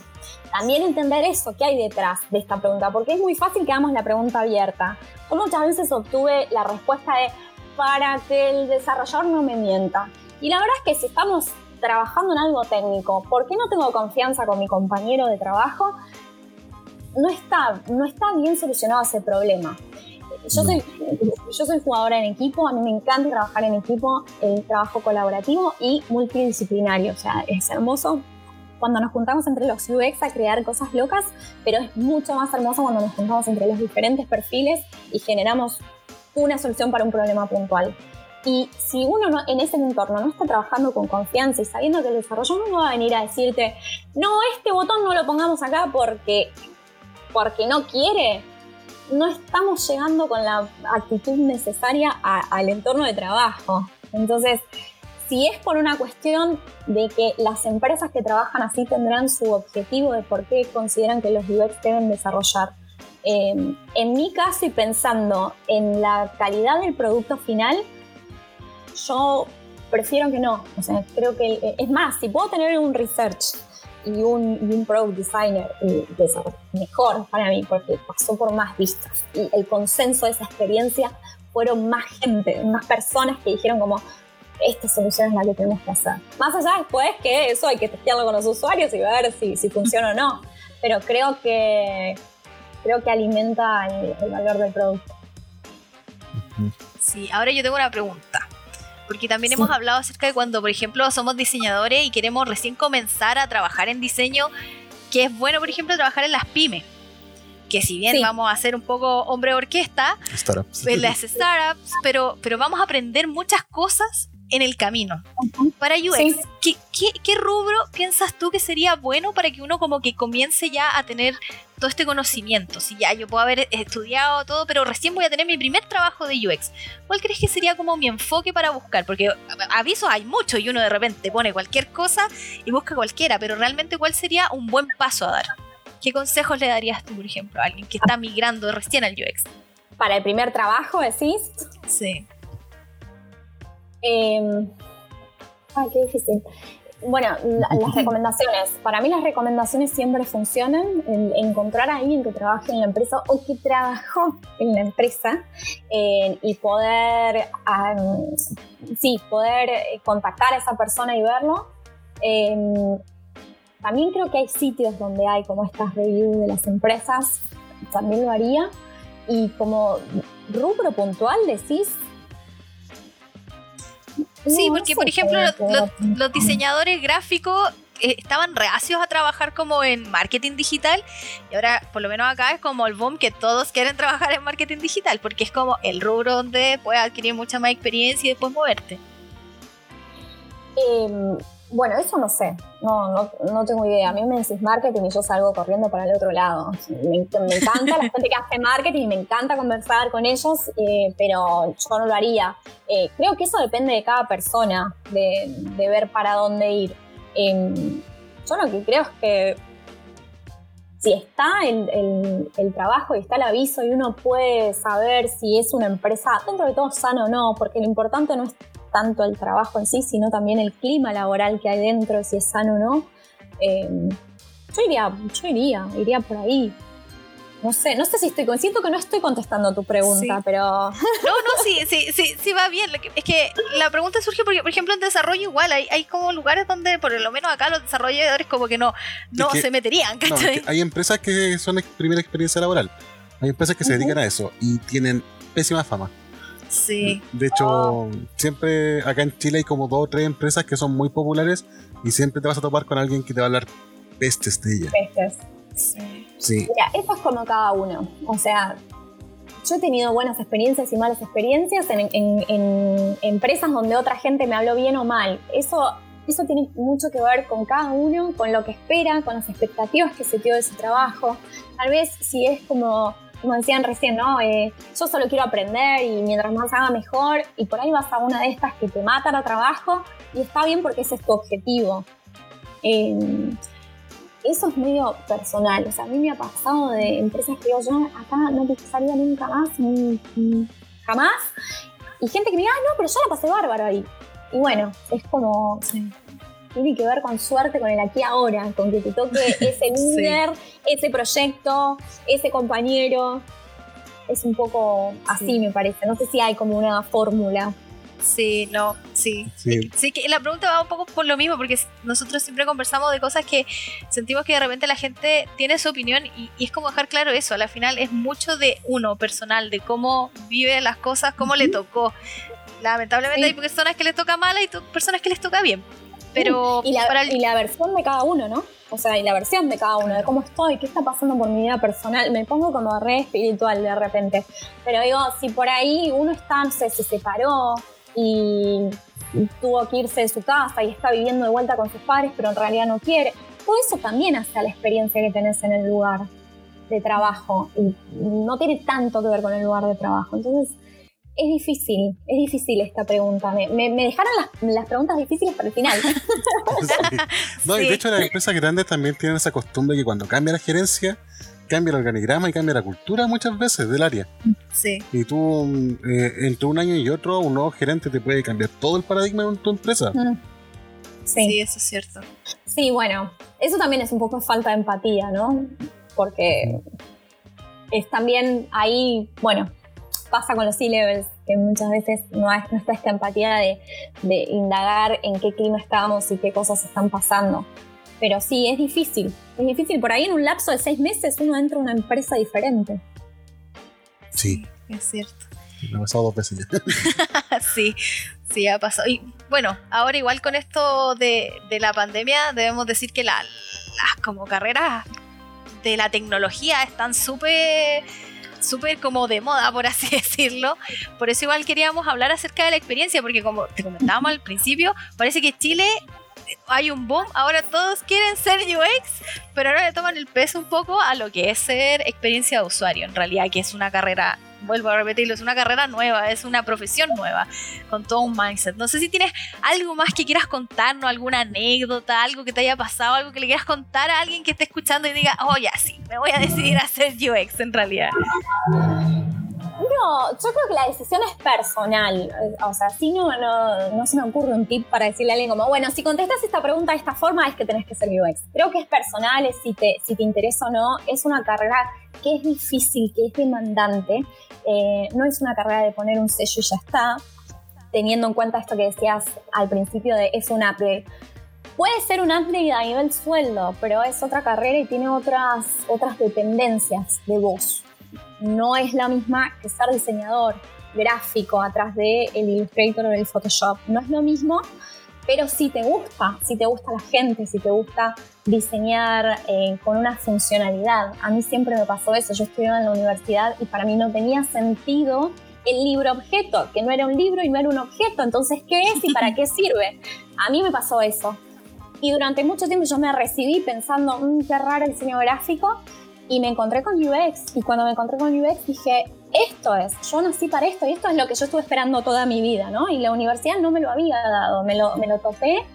también entender eso, qué hay detrás de esta pregunta, porque es muy fácil que hagamos la pregunta abierta. Yo muchas veces obtuve la respuesta de para que el desarrollador no me mienta. Y la verdad es que si estamos trabajando en algo técnico, ¿por qué no tengo confianza con mi compañero de trabajo? No está, no está bien solucionado ese problema. Yo soy, yo soy jugadora en equipo, a mí me encanta trabajar en equipo, el trabajo colaborativo y multidisciplinario, o sea, es hermoso cuando nos juntamos entre los UX a crear cosas locas, pero es mucho más hermoso cuando nos juntamos entre los diferentes perfiles y generamos una solución para un problema puntual. Y si uno en ese entorno no está trabajando con confianza y sabiendo que el desarrollo no va a venir a decirte, no, este botón no lo pongamos acá porque, porque no quiere, no estamos llegando con la actitud necesaria al entorno de trabajo. Entonces, si es por una cuestión de que las empresas que trabajan así tendrán su objetivo de por qué consideran que los UX deben desarrollar. Em, en mi caso y pensando en la calidad del producto final, yo prefiero que no. O sea, creo que eh, es más, si puedo tener un research y un, y un product designer mejor para mí porque pasó por más vistas y el consenso de esa experiencia fueron más gente, más personas que dijeron como esta solución es la que tenemos que hacer. Más allá después que eso hay que testearlo con los usuarios y ver si, si funciona o no. Pero creo que, creo que alimenta el, valor del producto. Sí, ahora yo tengo una pregunta. Porque también hemos hablado acerca de cuando, por ejemplo, somos diseñadores y queremos recién comenzar a trabajar en diseño, que es bueno, por ejemplo, trabajar en las pymes. Que si bien vamos a ser un poco hombre orquesta, startups. Pues, las startups, pero, pero vamos a aprender muchas cosas en el camino. Para UX, ¿qué, rubro piensas tú que sería bueno para que uno como que comience ya a tener todo este conocimiento? Si ya yo puedo haber estudiado todo, pero recién voy a tener mi primer trabajo de UX. ¿Cuál crees que sería como mi enfoque para buscar? Porque avisos hay muchos y uno de repente pone cualquier cosa y busca cualquiera, pero realmente ¿cuál sería un buen paso a dar? ¿Qué consejos le darías tú, por ejemplo, a alguien que está migrando recién al UX? Para el primer trabajo, decís. Sí. Eh, ay, qué difícil. Bueno, la- las recomendaciones. Para mí las recomendaciones siempre funcionan. El encontrar a alguien que trabaje en la empresa o que trabajó en la empresa eh, y poder, ah, sí, poder eh, contactar a esa persona y verlo. Eh, también creo que hay sitios donde hay como estas reviews de las empresas. También lo haría. Y como rubro puntual decís, Sí, porque por ejemplo los diseñadores gráficos eh, estaban reacios a trabajar como en marketing digital y ahora por lo menos acá es como el boom que todos quieren trabajar en marketing digital porque es como el rubro donde puedes adquirir mucha más experiencia y después moverte. Eh, bueno, eso no sé, no, no, tengo idea. A mí me decís marketing y yo salgo corriendo para el otro lado. Me, encanta la gente que hace marketing, me encanta conversar con ellos, eh, pero yo no lo haría. Eh, creo que eso depende de cada persona, de, ver para dónde ir. Eh, yo lo que creo es que si está el trabajo y está el aviso y uno puede saber si es una empresa dentro de todo sana o no, porque lo importante no es tanto el trabajo en sí, sino también el clima laboral que hay dentro, si es sano o no. eh, yo iría, yo iría, iría por ahí. No sé, no sé si estoy, siento que no estoy contestando tu pregunta, Sí. pero No, no, sí, sí, sí, sí va bien. Es que la pregunta surge porque, por ejemplo, en desarrollo igual hay, hay como lugares donde por lo menos acá los desarrolladores como que no, no que- se meterían, No, es ¿cachai? que hay empresas que son ex- primera experiencia laboral. Hay empresas que se dedican a eso y tienen pésima fama. Sí. De hecho, siempre acá en Chile hay como dos o tres empresas que son muy populares y siempre te vas a topar con alguien que te va a hablar pestes de ella. pestes. sí. Sí, Mira, eso es como cada uno. O sea, yo he tenido buenas experiencias y malas experiencias en, en- en empresas donde otra gente me habló bien o mal. Eso, eso tiene mucho que ver con cada uno, con lo que espera, con las expectativas que se dio de su trabajo. Tal vez si es como, como decían recién, ¿no? Eh, yo solo quiero aprender y mientras más haga mejor, y por ahí vas a una de estas que te matan a trabajo, y está bien porque ese es tu objetivo. Eh, eso es medio personal. A mí me ha pasado de empresas que digo, yo acá no pisaría nunca más, jamás. Y gente que me diga, ah, no, pero yo la pasé bárbaro ahí. Y bueno, es como, tiene que ver con suerte, con el aquí y ahora, con que te toque ese Sí. líder, ese proyecto, ese compañero. Es un poco así, Sí. me parece. No sé si hay como una fórmula. Sí, no, sí. sí. Sí, que la pregunta va un poco por lo mismo, porque nosotros siempre conversamos de cosas que sentimos que de repente la gente tiene su opinión y, y es como dejar claro eso. Al final es mucho de uno personal, de cómo vive las cosas, cómo le tocó. Lamentablemente Sí. hay personas que les toca mal y personas que les toca bien. Pero y la, para el- y la versión de cada uno, ¿no? O sea, y la versión de cada uno, de cómo estoy, qué está pasando por mi vida personal. Me pongo como re espiritual de repente. Pero digo, si por ahí uno está, no sé, se separó y tuvo que irse de su casa y está viviendo de vuelta con sus padres, pero en realidad no quiere. Todo eso también hace a la experiencia que tenés en el lugar de trabajo. Y no tiene tanto que ver con el lugar de trabajo. Entonces, es difícil, es difícil esta pregunta. Me, me- me dejaron las, las preguntas difíciles para el final. Sí. No, y de hecho las empresas grandes también tienen esa costumbre que cuando cambia la gerencia, cambia el organigrama y cambia la cultura muchas veces del área. sí, Y tú, mm, eh, entre un año y otro, un nuevo gerente te puede cambiar todo el paradigma de tu empresa. Mm. sí, Sí. eso es cierto. sí, bueno, eso también es un poco falta de empatía, ¿no? Porque es también ahí, bueno, pasa con los C-levels, que muchas veces no, hay- no está esta empatía de, de indagar en qué clima estamos y qué cosas están pasando. Pero sí, es difícil. Es difícil. Por ahí en un lapso de seis meses uno entra a una empresa diferente. Sí, Es cierto. me ha pasado dos veces ya. sí, sí, ha pasado. Y bueno, ahora igual con esto de, de la pandemia, debemos decir que la- las como carreras de la tecnología están súper súper como de moda, por así decirlo. Por eso igual queríamos hablar acerca de la experiencia, porque como te comentábamos al principio, parece que Chile eh, hay un boom, ahora todos quieren ser UX, pero ahora le toman el peso un poco a lo que es ser experiencia de usuario, en realidad que es una carrera vuelvo a repetirlo, es una carrera nueva, es una profesión nueva, con todo un mindset. No sé si tienes algo más que quieras contarnos, alguna anécdota, algo que te haya pasado, algo que le quieras contar a alguien que esté escuchando y diga, oh, ya sí, me voy a decidir a hacer UX en realidad. No, yo creo que la decisión es personal. O sea, si no, no, se me ocurre un tip para decirle a alguien como, bueno, si contestas esta pregunta de esta forma es que tenés que ser UX. Creo que es personal, es si te, si te interesa o no. Es una carrera que es difícil, que es demandante. Eh, no es una carrera de poner un sello y ya está. Teniendo en cuenta esto que decías al principio de es un upgrade. Puede ser un upgrade a nivel sueldo, pero es otra carrera y tiene otras, otras dependencias de vos no es la misma que ser diseñador gráfico atrás de el Illustrator o el Photoshop. No es lo mismo, pero si te gusta, si te gusta la gente, si te gusta diseñar eh, con una funcionalidad. A mí siempre me pasó eso. Yo estudiaba en la universidad y para mí no tenía sentido el libro objeto, que no era un libro y no era un objeto. Entonces, ¿qué es y para qué sirve? A mí me pasó eso. Y durante mucho tiempo yo me recibí pensando, mmm, qué raro el diseño gráfico y me encontré con UX y cuando me encontré con UX dije, esto es, yo nací para esto y esto es lo que yo estuve esperando toda mi vida, ¿no? Y la universidad no me lo había dado, me lo, me lo topé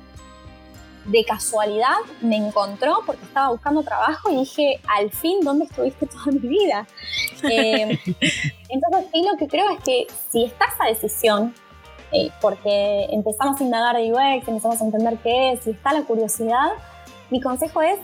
de casualidad, me encontró porque estaba buscando trabajo y dije, al fin, ¿dónde estuviste toda mi vida? Eh, entonces, sí, lo que creo es que si está esa decisión, eh, porque empezamos a indagar de UX, empezamos a entender qué es, si está la curiosidad, mi consejo es,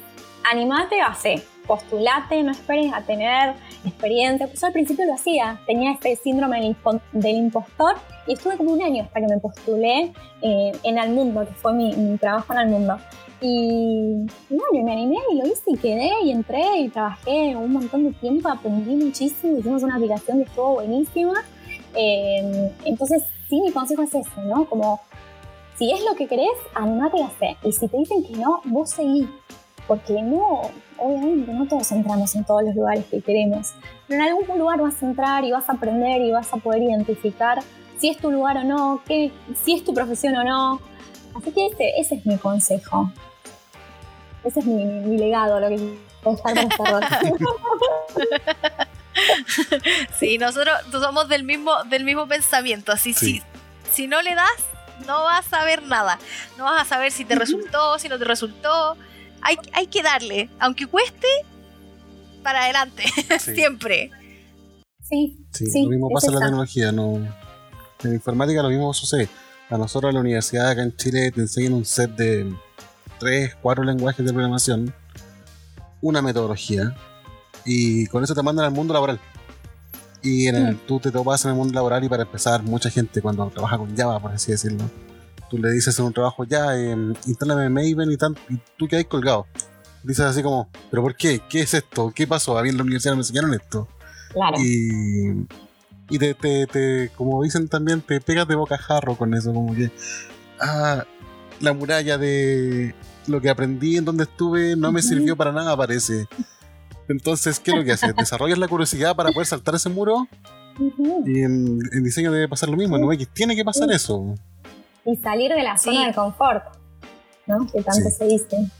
animate, hacer postulate, no esperes a tener experiencia. Pues yo al principio lo hacía, tenía este síndrome del, impostor y estuve como un año hasta que me postulé eh, en Almundo, que fue mi, trabajo en Almundo. Y bueno, me animé y lo hice y quedé y entré y trabajé un montón de tiempo, aprendí muchísimo, hicimos una aplicación que estuvo buenísima. Eh, entonces, sí, mi consejo es ese, ¿no? Como si es lo que querés, animate a hacer. Y si te dicen que no, vos seguís porque no, obviamente no todos entramos en todos los lugares que queremos, pero en algún lugar vas a entrar y vas a aprender y vas a poder identificar si es tu lugar o no, qué, si es tu profesión o no. Así que ese, ese es mi consejo. Ese es mi, legado, lo que estar Sí, nosotros somos del mismo, del mismo pensamiento, así sí. si, si no le das, no vas a ver nada. No vas a saber si te resultó, si no te resultó hay, que darle, aunque cueste, para adelante, siempre. Sí, sí, lo mismo pasa en la tecnología, no. En informática lo mismo sucede. A nosotros en la universidad acá en Chile te enseñan un set de tres, cuatro lenguajes de programación, una metodología, y con eso te mandan al mundo laboral. Y en el, mm. tú te topas en el mundo laboral y para empezar, mucha gente cuando trabaja con Java, por así decirlo, tú le dices en un trabajo, ya, eh, instálame Maven y, tan, y tú quedas colgado. Dices así como, ¿pero por qué? ¿Qué es esto? ¿Qué pasó? A mí en la universidad me enseñaron esto. Claro. Y, y te, te, como dicen también, te pegas de boca jarro con eso, como que, ah, la muralla de lo que aprendí en donde estuve no me sirvió para nada, parece. Entonces, ¿qué es lo que haces? ¿Desarrollas la curiosidad para poder saltar ese muro? Y en, diseño debe pasar lo mismo, ¿no? Tiene que pasar eso y salir de la zona de confort, ¿no? Que tanto se dice.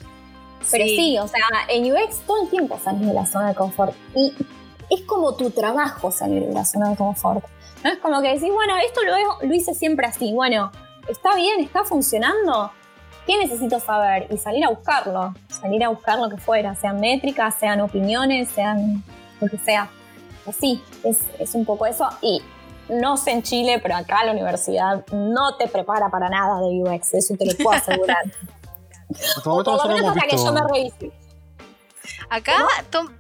Pero sí. o sea, en UX todo el tiempo salir de la zona de confort. Y es como tu trabajo salir de la zona de confort. ¿no? Es como que decís, bueno, esto lo, lo hice siempre así. Bueno, está bien, está funcionando. ¿Qué necesito saber? Y salir a buscarlo. Salir a buscar lo que fuera, sean métricas, sean opiniones, sean lo que sea. Así, es, es un poco eso. Y no sé en Chile, pero acá la universidad no te prepara para nada de UX, eso te lo puedo asegurar. que yo me Acá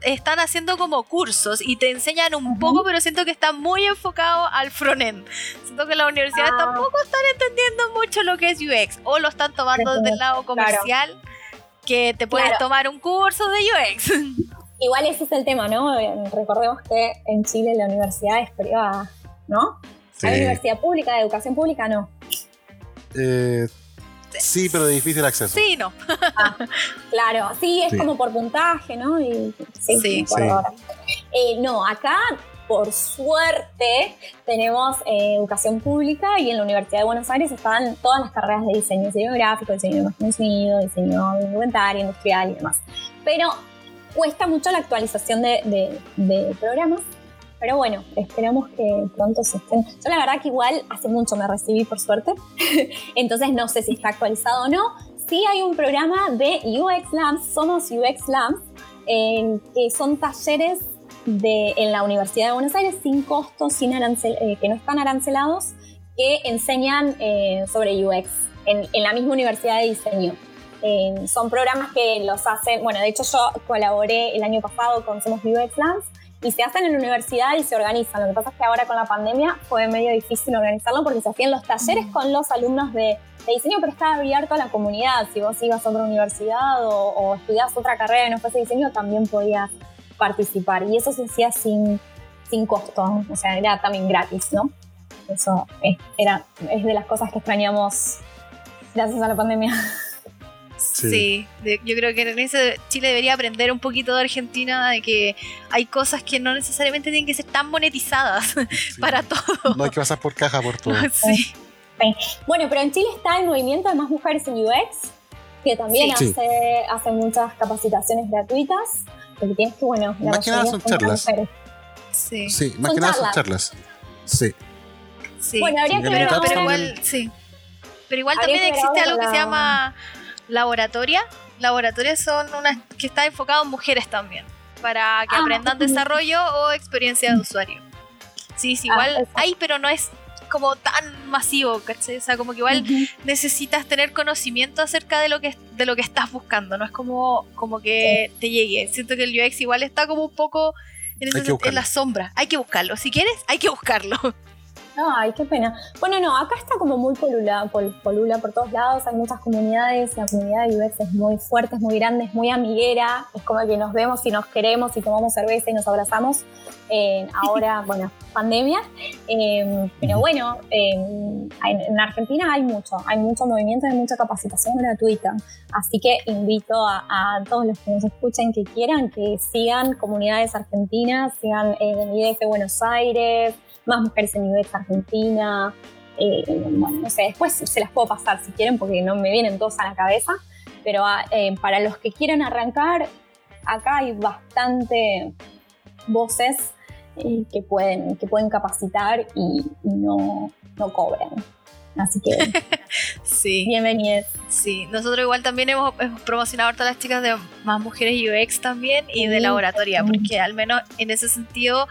están haciendo como cursos y te enseñan un poco, pero siento que está muy enfocado al frontend. Siento que las universidades ah. tampoco están entendiendo mucho lo que es UX o lo están tomando desde el lado comercial, que te puedes tomar un curso de UX. Igual ese es el tema, ¿no? Recordemos que en Chile la universidad es privada. ¿No? ¿Hay universidad pública, de educación pública? No. Eh, sí, pero de difícil acceso. Sí, no. Ah, claro, sí, es como por puntaje, ¿no? sí, sí. Eh, no, acá por suerte tenemos eh, educación pública y en la Universidad de Buenos Aires están todas las carreras de diseño, diseño gráfico, diseño de sonido, diseño indumentario, industrial y demás. Pero cuesta mucho la actualización de, de programas Pero bueno, esperamos que pronto se estén. Yo la verdad que igual hace mucho me recibí, por suerte. Entonces no sé si está actualizado o no. Sí hay un programa de UX Labs, somos UX Labs, que son talleres de, en la Universidad de Buenos Aires sin costo, sin arancel, eh, que no están arancelados, que enseñan eh, sobre UX en, en, la misma universidad de diseño. Eh, son programas que los hacen, bueno, de hecho yo colaboré el año pasado con Somos UX Labs y se hacen en la universidad y se organizan. Lo que pasa es que ahora con la pandemia fue medio difícil organizarlo porque se hacían los talleres con los alumnos de, diseño, pero estaba abierto a la comunidad. Si vos ibas a otra universidad o, o estudiabas otra carrera y no fuese diseño, también podías participar. Y eso se hacía sin, sin costo, o sea, era también gratis, ¿no? Eso es, era, es de las cosas que extrañamos gracias a la pandemia. Sí. yo creo que en ese Chile debería aprender un poquito de Argentina, de que hay cosas que no necesariamente tienen que ser tan monetizadas para todo. No hay que pasar por caja por todo. Sí. Bueno, pero en Chile está el movimiento de más mujeres en UX, que también hace, hace muchas capacitaciones gratuitas, porque tienes que, bueno, más que nada son charlas. Sí. sí, más que nada son charlas. Sí. sí. Bueno, habría que ver, pero igual, sí. Pero igual también existe algo que se llama laboratoria. Laboratorios son unas que está enfocado en mujeres también, para que ah, aprendan desarrollo o experiencia de usuario. Sí, sí, igual ah, hay, pero no es como tan masivo, ¿cachai? O sea, como que igual necesitas tener conocimiento acerca de lo que de lo que estás buscando, no es como, como que te llegue. Siento que el UX igual está como un poco en, en la sombra. Hay que buscarlo. Si quieres, hay que buscarlo. Ay, qué pena. Bueno, no, acá está como muy polula, polula por todos lados, hay muchas comunidades, la comunidad de UX es muy fuerte, es muy grande, es muy amiguera, es como que nos vemos y nos queremos y tomamos cerveza y nos abrazamos. Eh, ahora, bueno, pandemia, em, pero bueno, em, en Argentina hay mucho, hay mucho movimiento, hay mucha capacitación gratuita, así que invito a, todos los que nos escuchen que quieran que sigan comunidades argentinas, sigan en el IDF Buenos Aires, más mujeres en UX Argentina. Eh, bueno, no sé, después se las puedo pasar si quieren porque no me vienen todos a la cabeza, pero ah, eh, para los que quieran arrancar, acá hay bastante voces eh, que, pueden, que pueden capacitar y, no, no cobran. Así que sí. bienvenidos. Sí, nosotros igual también hemos, promocionado a todas las chicas de más mujeres UX también y de laboratoria, porque al menos en ese sentido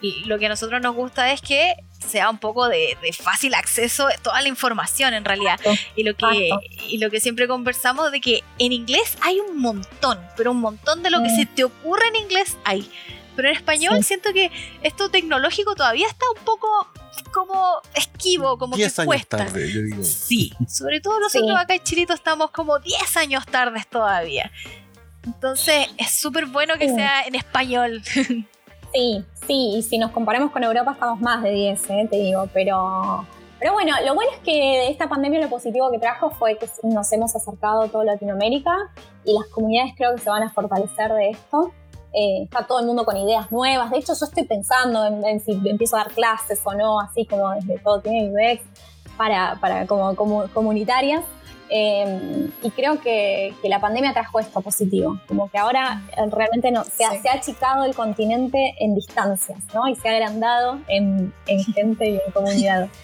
y lo que a nosotros nos gusta es que sea un poco de, fácil acceso a toda la información en realidad. Y lo, que, y lo que siempre conversamos de que en inglés hay un montón, pero un montón de lo que mm. se te ocurre en inglés hay. Pero en español siento que esto tecnológico todavía está un poco como esquivo, como que cuesta. Tarde, yo digo. Sí, sobre todo nosotros acá en Chilito estamos como 10 años tardes todavía. Entonces es súper bueno que sea en español. Sí, sí, y si nos comparamos con Europa estamos más de 10, ¿eh? te digo, pero, pero bueno, lo bueno es que esta pandemia lo positivo que trajo fue que nos hemos acercado a toda Latinoamérica y las comunidades creo que se van a fortalecer de esto. Eh, está todo el mundo con ideas nuevas. De hecho, yo estoy pensando en, si empiezo a dar clases o no, así como desde todo tiene UX, para, para como, comunitarias. Em, y creo que, la pandemia trajo esto positivo, como que ahora eh, realmente no, se, ha, achicado el continente en distancias, ¿no? Y se ha agrandado en, gente y en comunidad.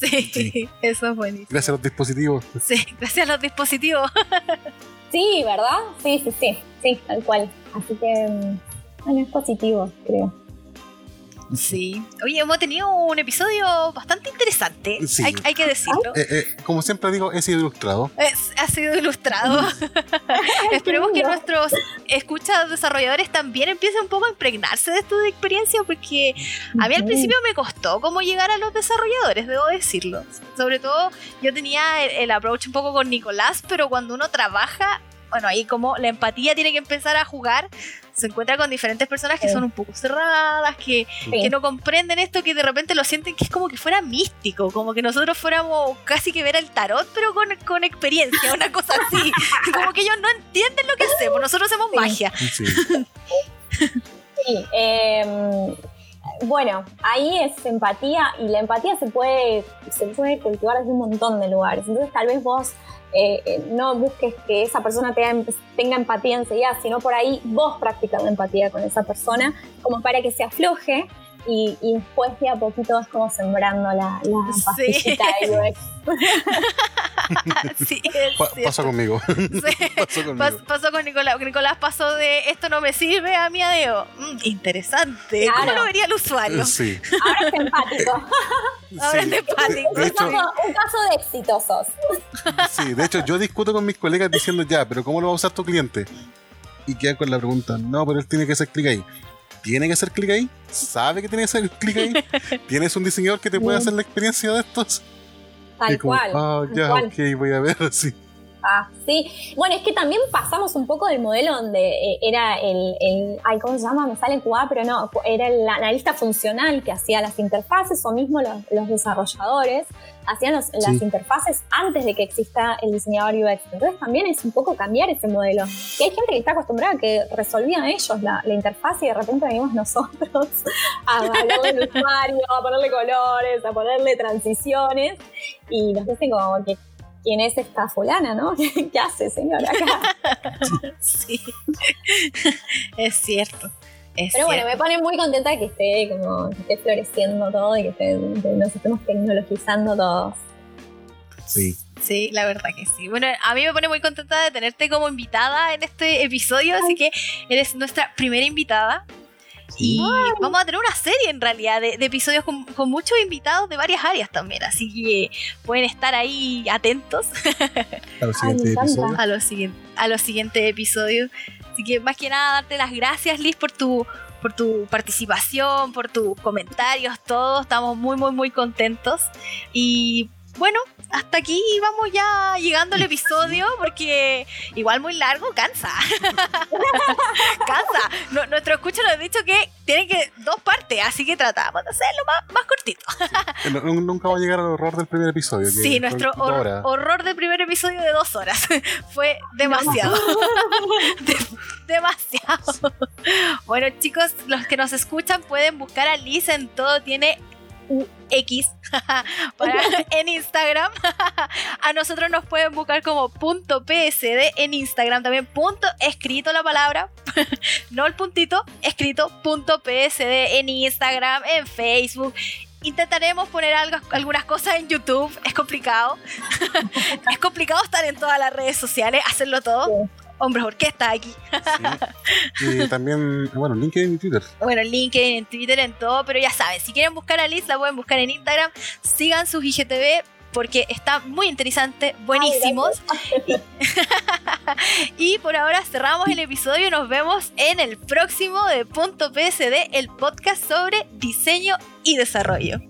Sí, eso es buenísimo. Gracias a los dispositivos. Sí, gracias a los dispositivos. sí, ¿verdad? Sí, sí, sí, sí, tal cual. Así que, mm, bueno, es positivo, creo. Sí. Oye, hemos tenido un episodio bastante interesante. Hay, que decirlo. Eh, eh, como siempre digo, he sido ilustrado. ha sido ilustrado. Esperemos que nuestros escuchas desarrolladores también empiecen un poco a impregnarse de esta experiencia, porque a mí al principio me costó cómo llegar a los desarrolladores, debo decirlo. Sobre todo, yo tenía el approach un poco con Nicolás, pero cuando uno trabaja bueno, ahí como la empatía tiene que empezar a jugar, se encuentra con diferentes personas que son un poco cerradas, que, que, no comprenden esto, que de repente lo sienten que es como que fuera místico, como que nosotros fuéramos casi que ver el tarot, pero con, con experiencia, una cosa así. como que ellos no entienden lo que hacemos, nosotros hacemos magia. Sí. sí em, bueno, ahí es empatía y la empatía se puede, se puede cultivar desde un montón de lugares. Entonces tal vez vos eh, eh, no busques que esa persona tenga, tenga empatía enseguida, sino por ahí vos practicando empatía con esa persona, como para que se afloje y, después de a poquito es como sembrando la, la pastillita de UX. sí, pasó conmigo. pasó con Nicolás. Nicolás pasó de esto no me sirve a mi adeo. Mm, interesante. ¿Cómo lo vería el usuario? Sí. Ahora es empático. Ahora es empático. De, hecho, un, caso, de exitosos. Sí, de hecho yo discuto con mis colegas diciendo ya, pero ¿cómo lo va a usar tu cliente? Y queda con la pregunta, no, pero él tiene que hacer clic ahí tiene que hacer clic ahí, sabe que tiene que hacer clic ahí, tienes un diseñador que te puede hacer la experiencia de estos. Tal cual. Ah, ya, ok, voy a ver, sí. Ah, sí. Bueno, es que también pasamos un poco del modelo donde eh, era el, ay, ¿cómo se llama? Me sale QA, pero no, era el analista funcional que hacía las interfaces o mismo los, desarrolladores hacían las interfaces antes de que exista el diseñador UX. Entonces también es un poco cambiar ese modelo. Que hay gente que está acostumbrada a que resolvían ellos la, interfaz y de repente venimos nosotros a hablar del usuario, a ponerle colores, a ponerle transiciones y nos dicen como que quién es esta fulana, ¿no? ¿Qué hace, señora? Acá? sí, es cierto. Pero bueno, me pone muy contenta que esté como que esté floreciendo todo y que, nos estemos tecnologizando todos. Sí. Sí, la verdad que sí. Bueno, a mí me pone muy contenta de tenerte como invitada en este episodio, así que eres nuestra primera invitada. Y vamos a tener una serie en realidad de, episodios con, muchos invitados de varias áreas también. Así que pueden estar ahí atentos a los siguientes episodios. A los, siguientes episodios. Así que más que nada darte las gracias Liz por tu, por tu participación, por tus comentarios, todos. Estamos muy, muy, muy contentos. Y bueno, hasta aquí vamos ya llegando al episodio porque igual muy largo cansa. cansa. nuestro escucha nos ha dicho que tiene que dos partes, así que tratamos de hacerlo más, más cortito. Nunca va a llegar al horror del primer episodio. sí, nuestro horror del primer episodio de dos horas. Fue demasiado. demasiado. bueno, chicos, los que nos escuchan pueden buscar a Liz en todo tiene X en Instagram. a nosotros nos pueden buscar como punto PSD en Instagram. También punto escrito la palabra, no el puntito, escrito punto PSD en Instagram, en Facebook. Intentaremos poner algo, algunas cosas en YouTube. Es complicado. es complicado estar en todas las redes sociales, hacerlo todo hombres orquesta aquí. Y también, bueno, LinkedIn y Twitter. Bueno, LinkedIn, en Twitter, en todo, pero ya saben, si quieren buscar a Liz, la pueden buscar en Instagram. Sigan sus IGTV porque está muy interesante, buenísimos. y por ahora cerramos el episodio. Nos vemos en el próximo de Punto PSD, el podcast sobre diseño y desarrollo.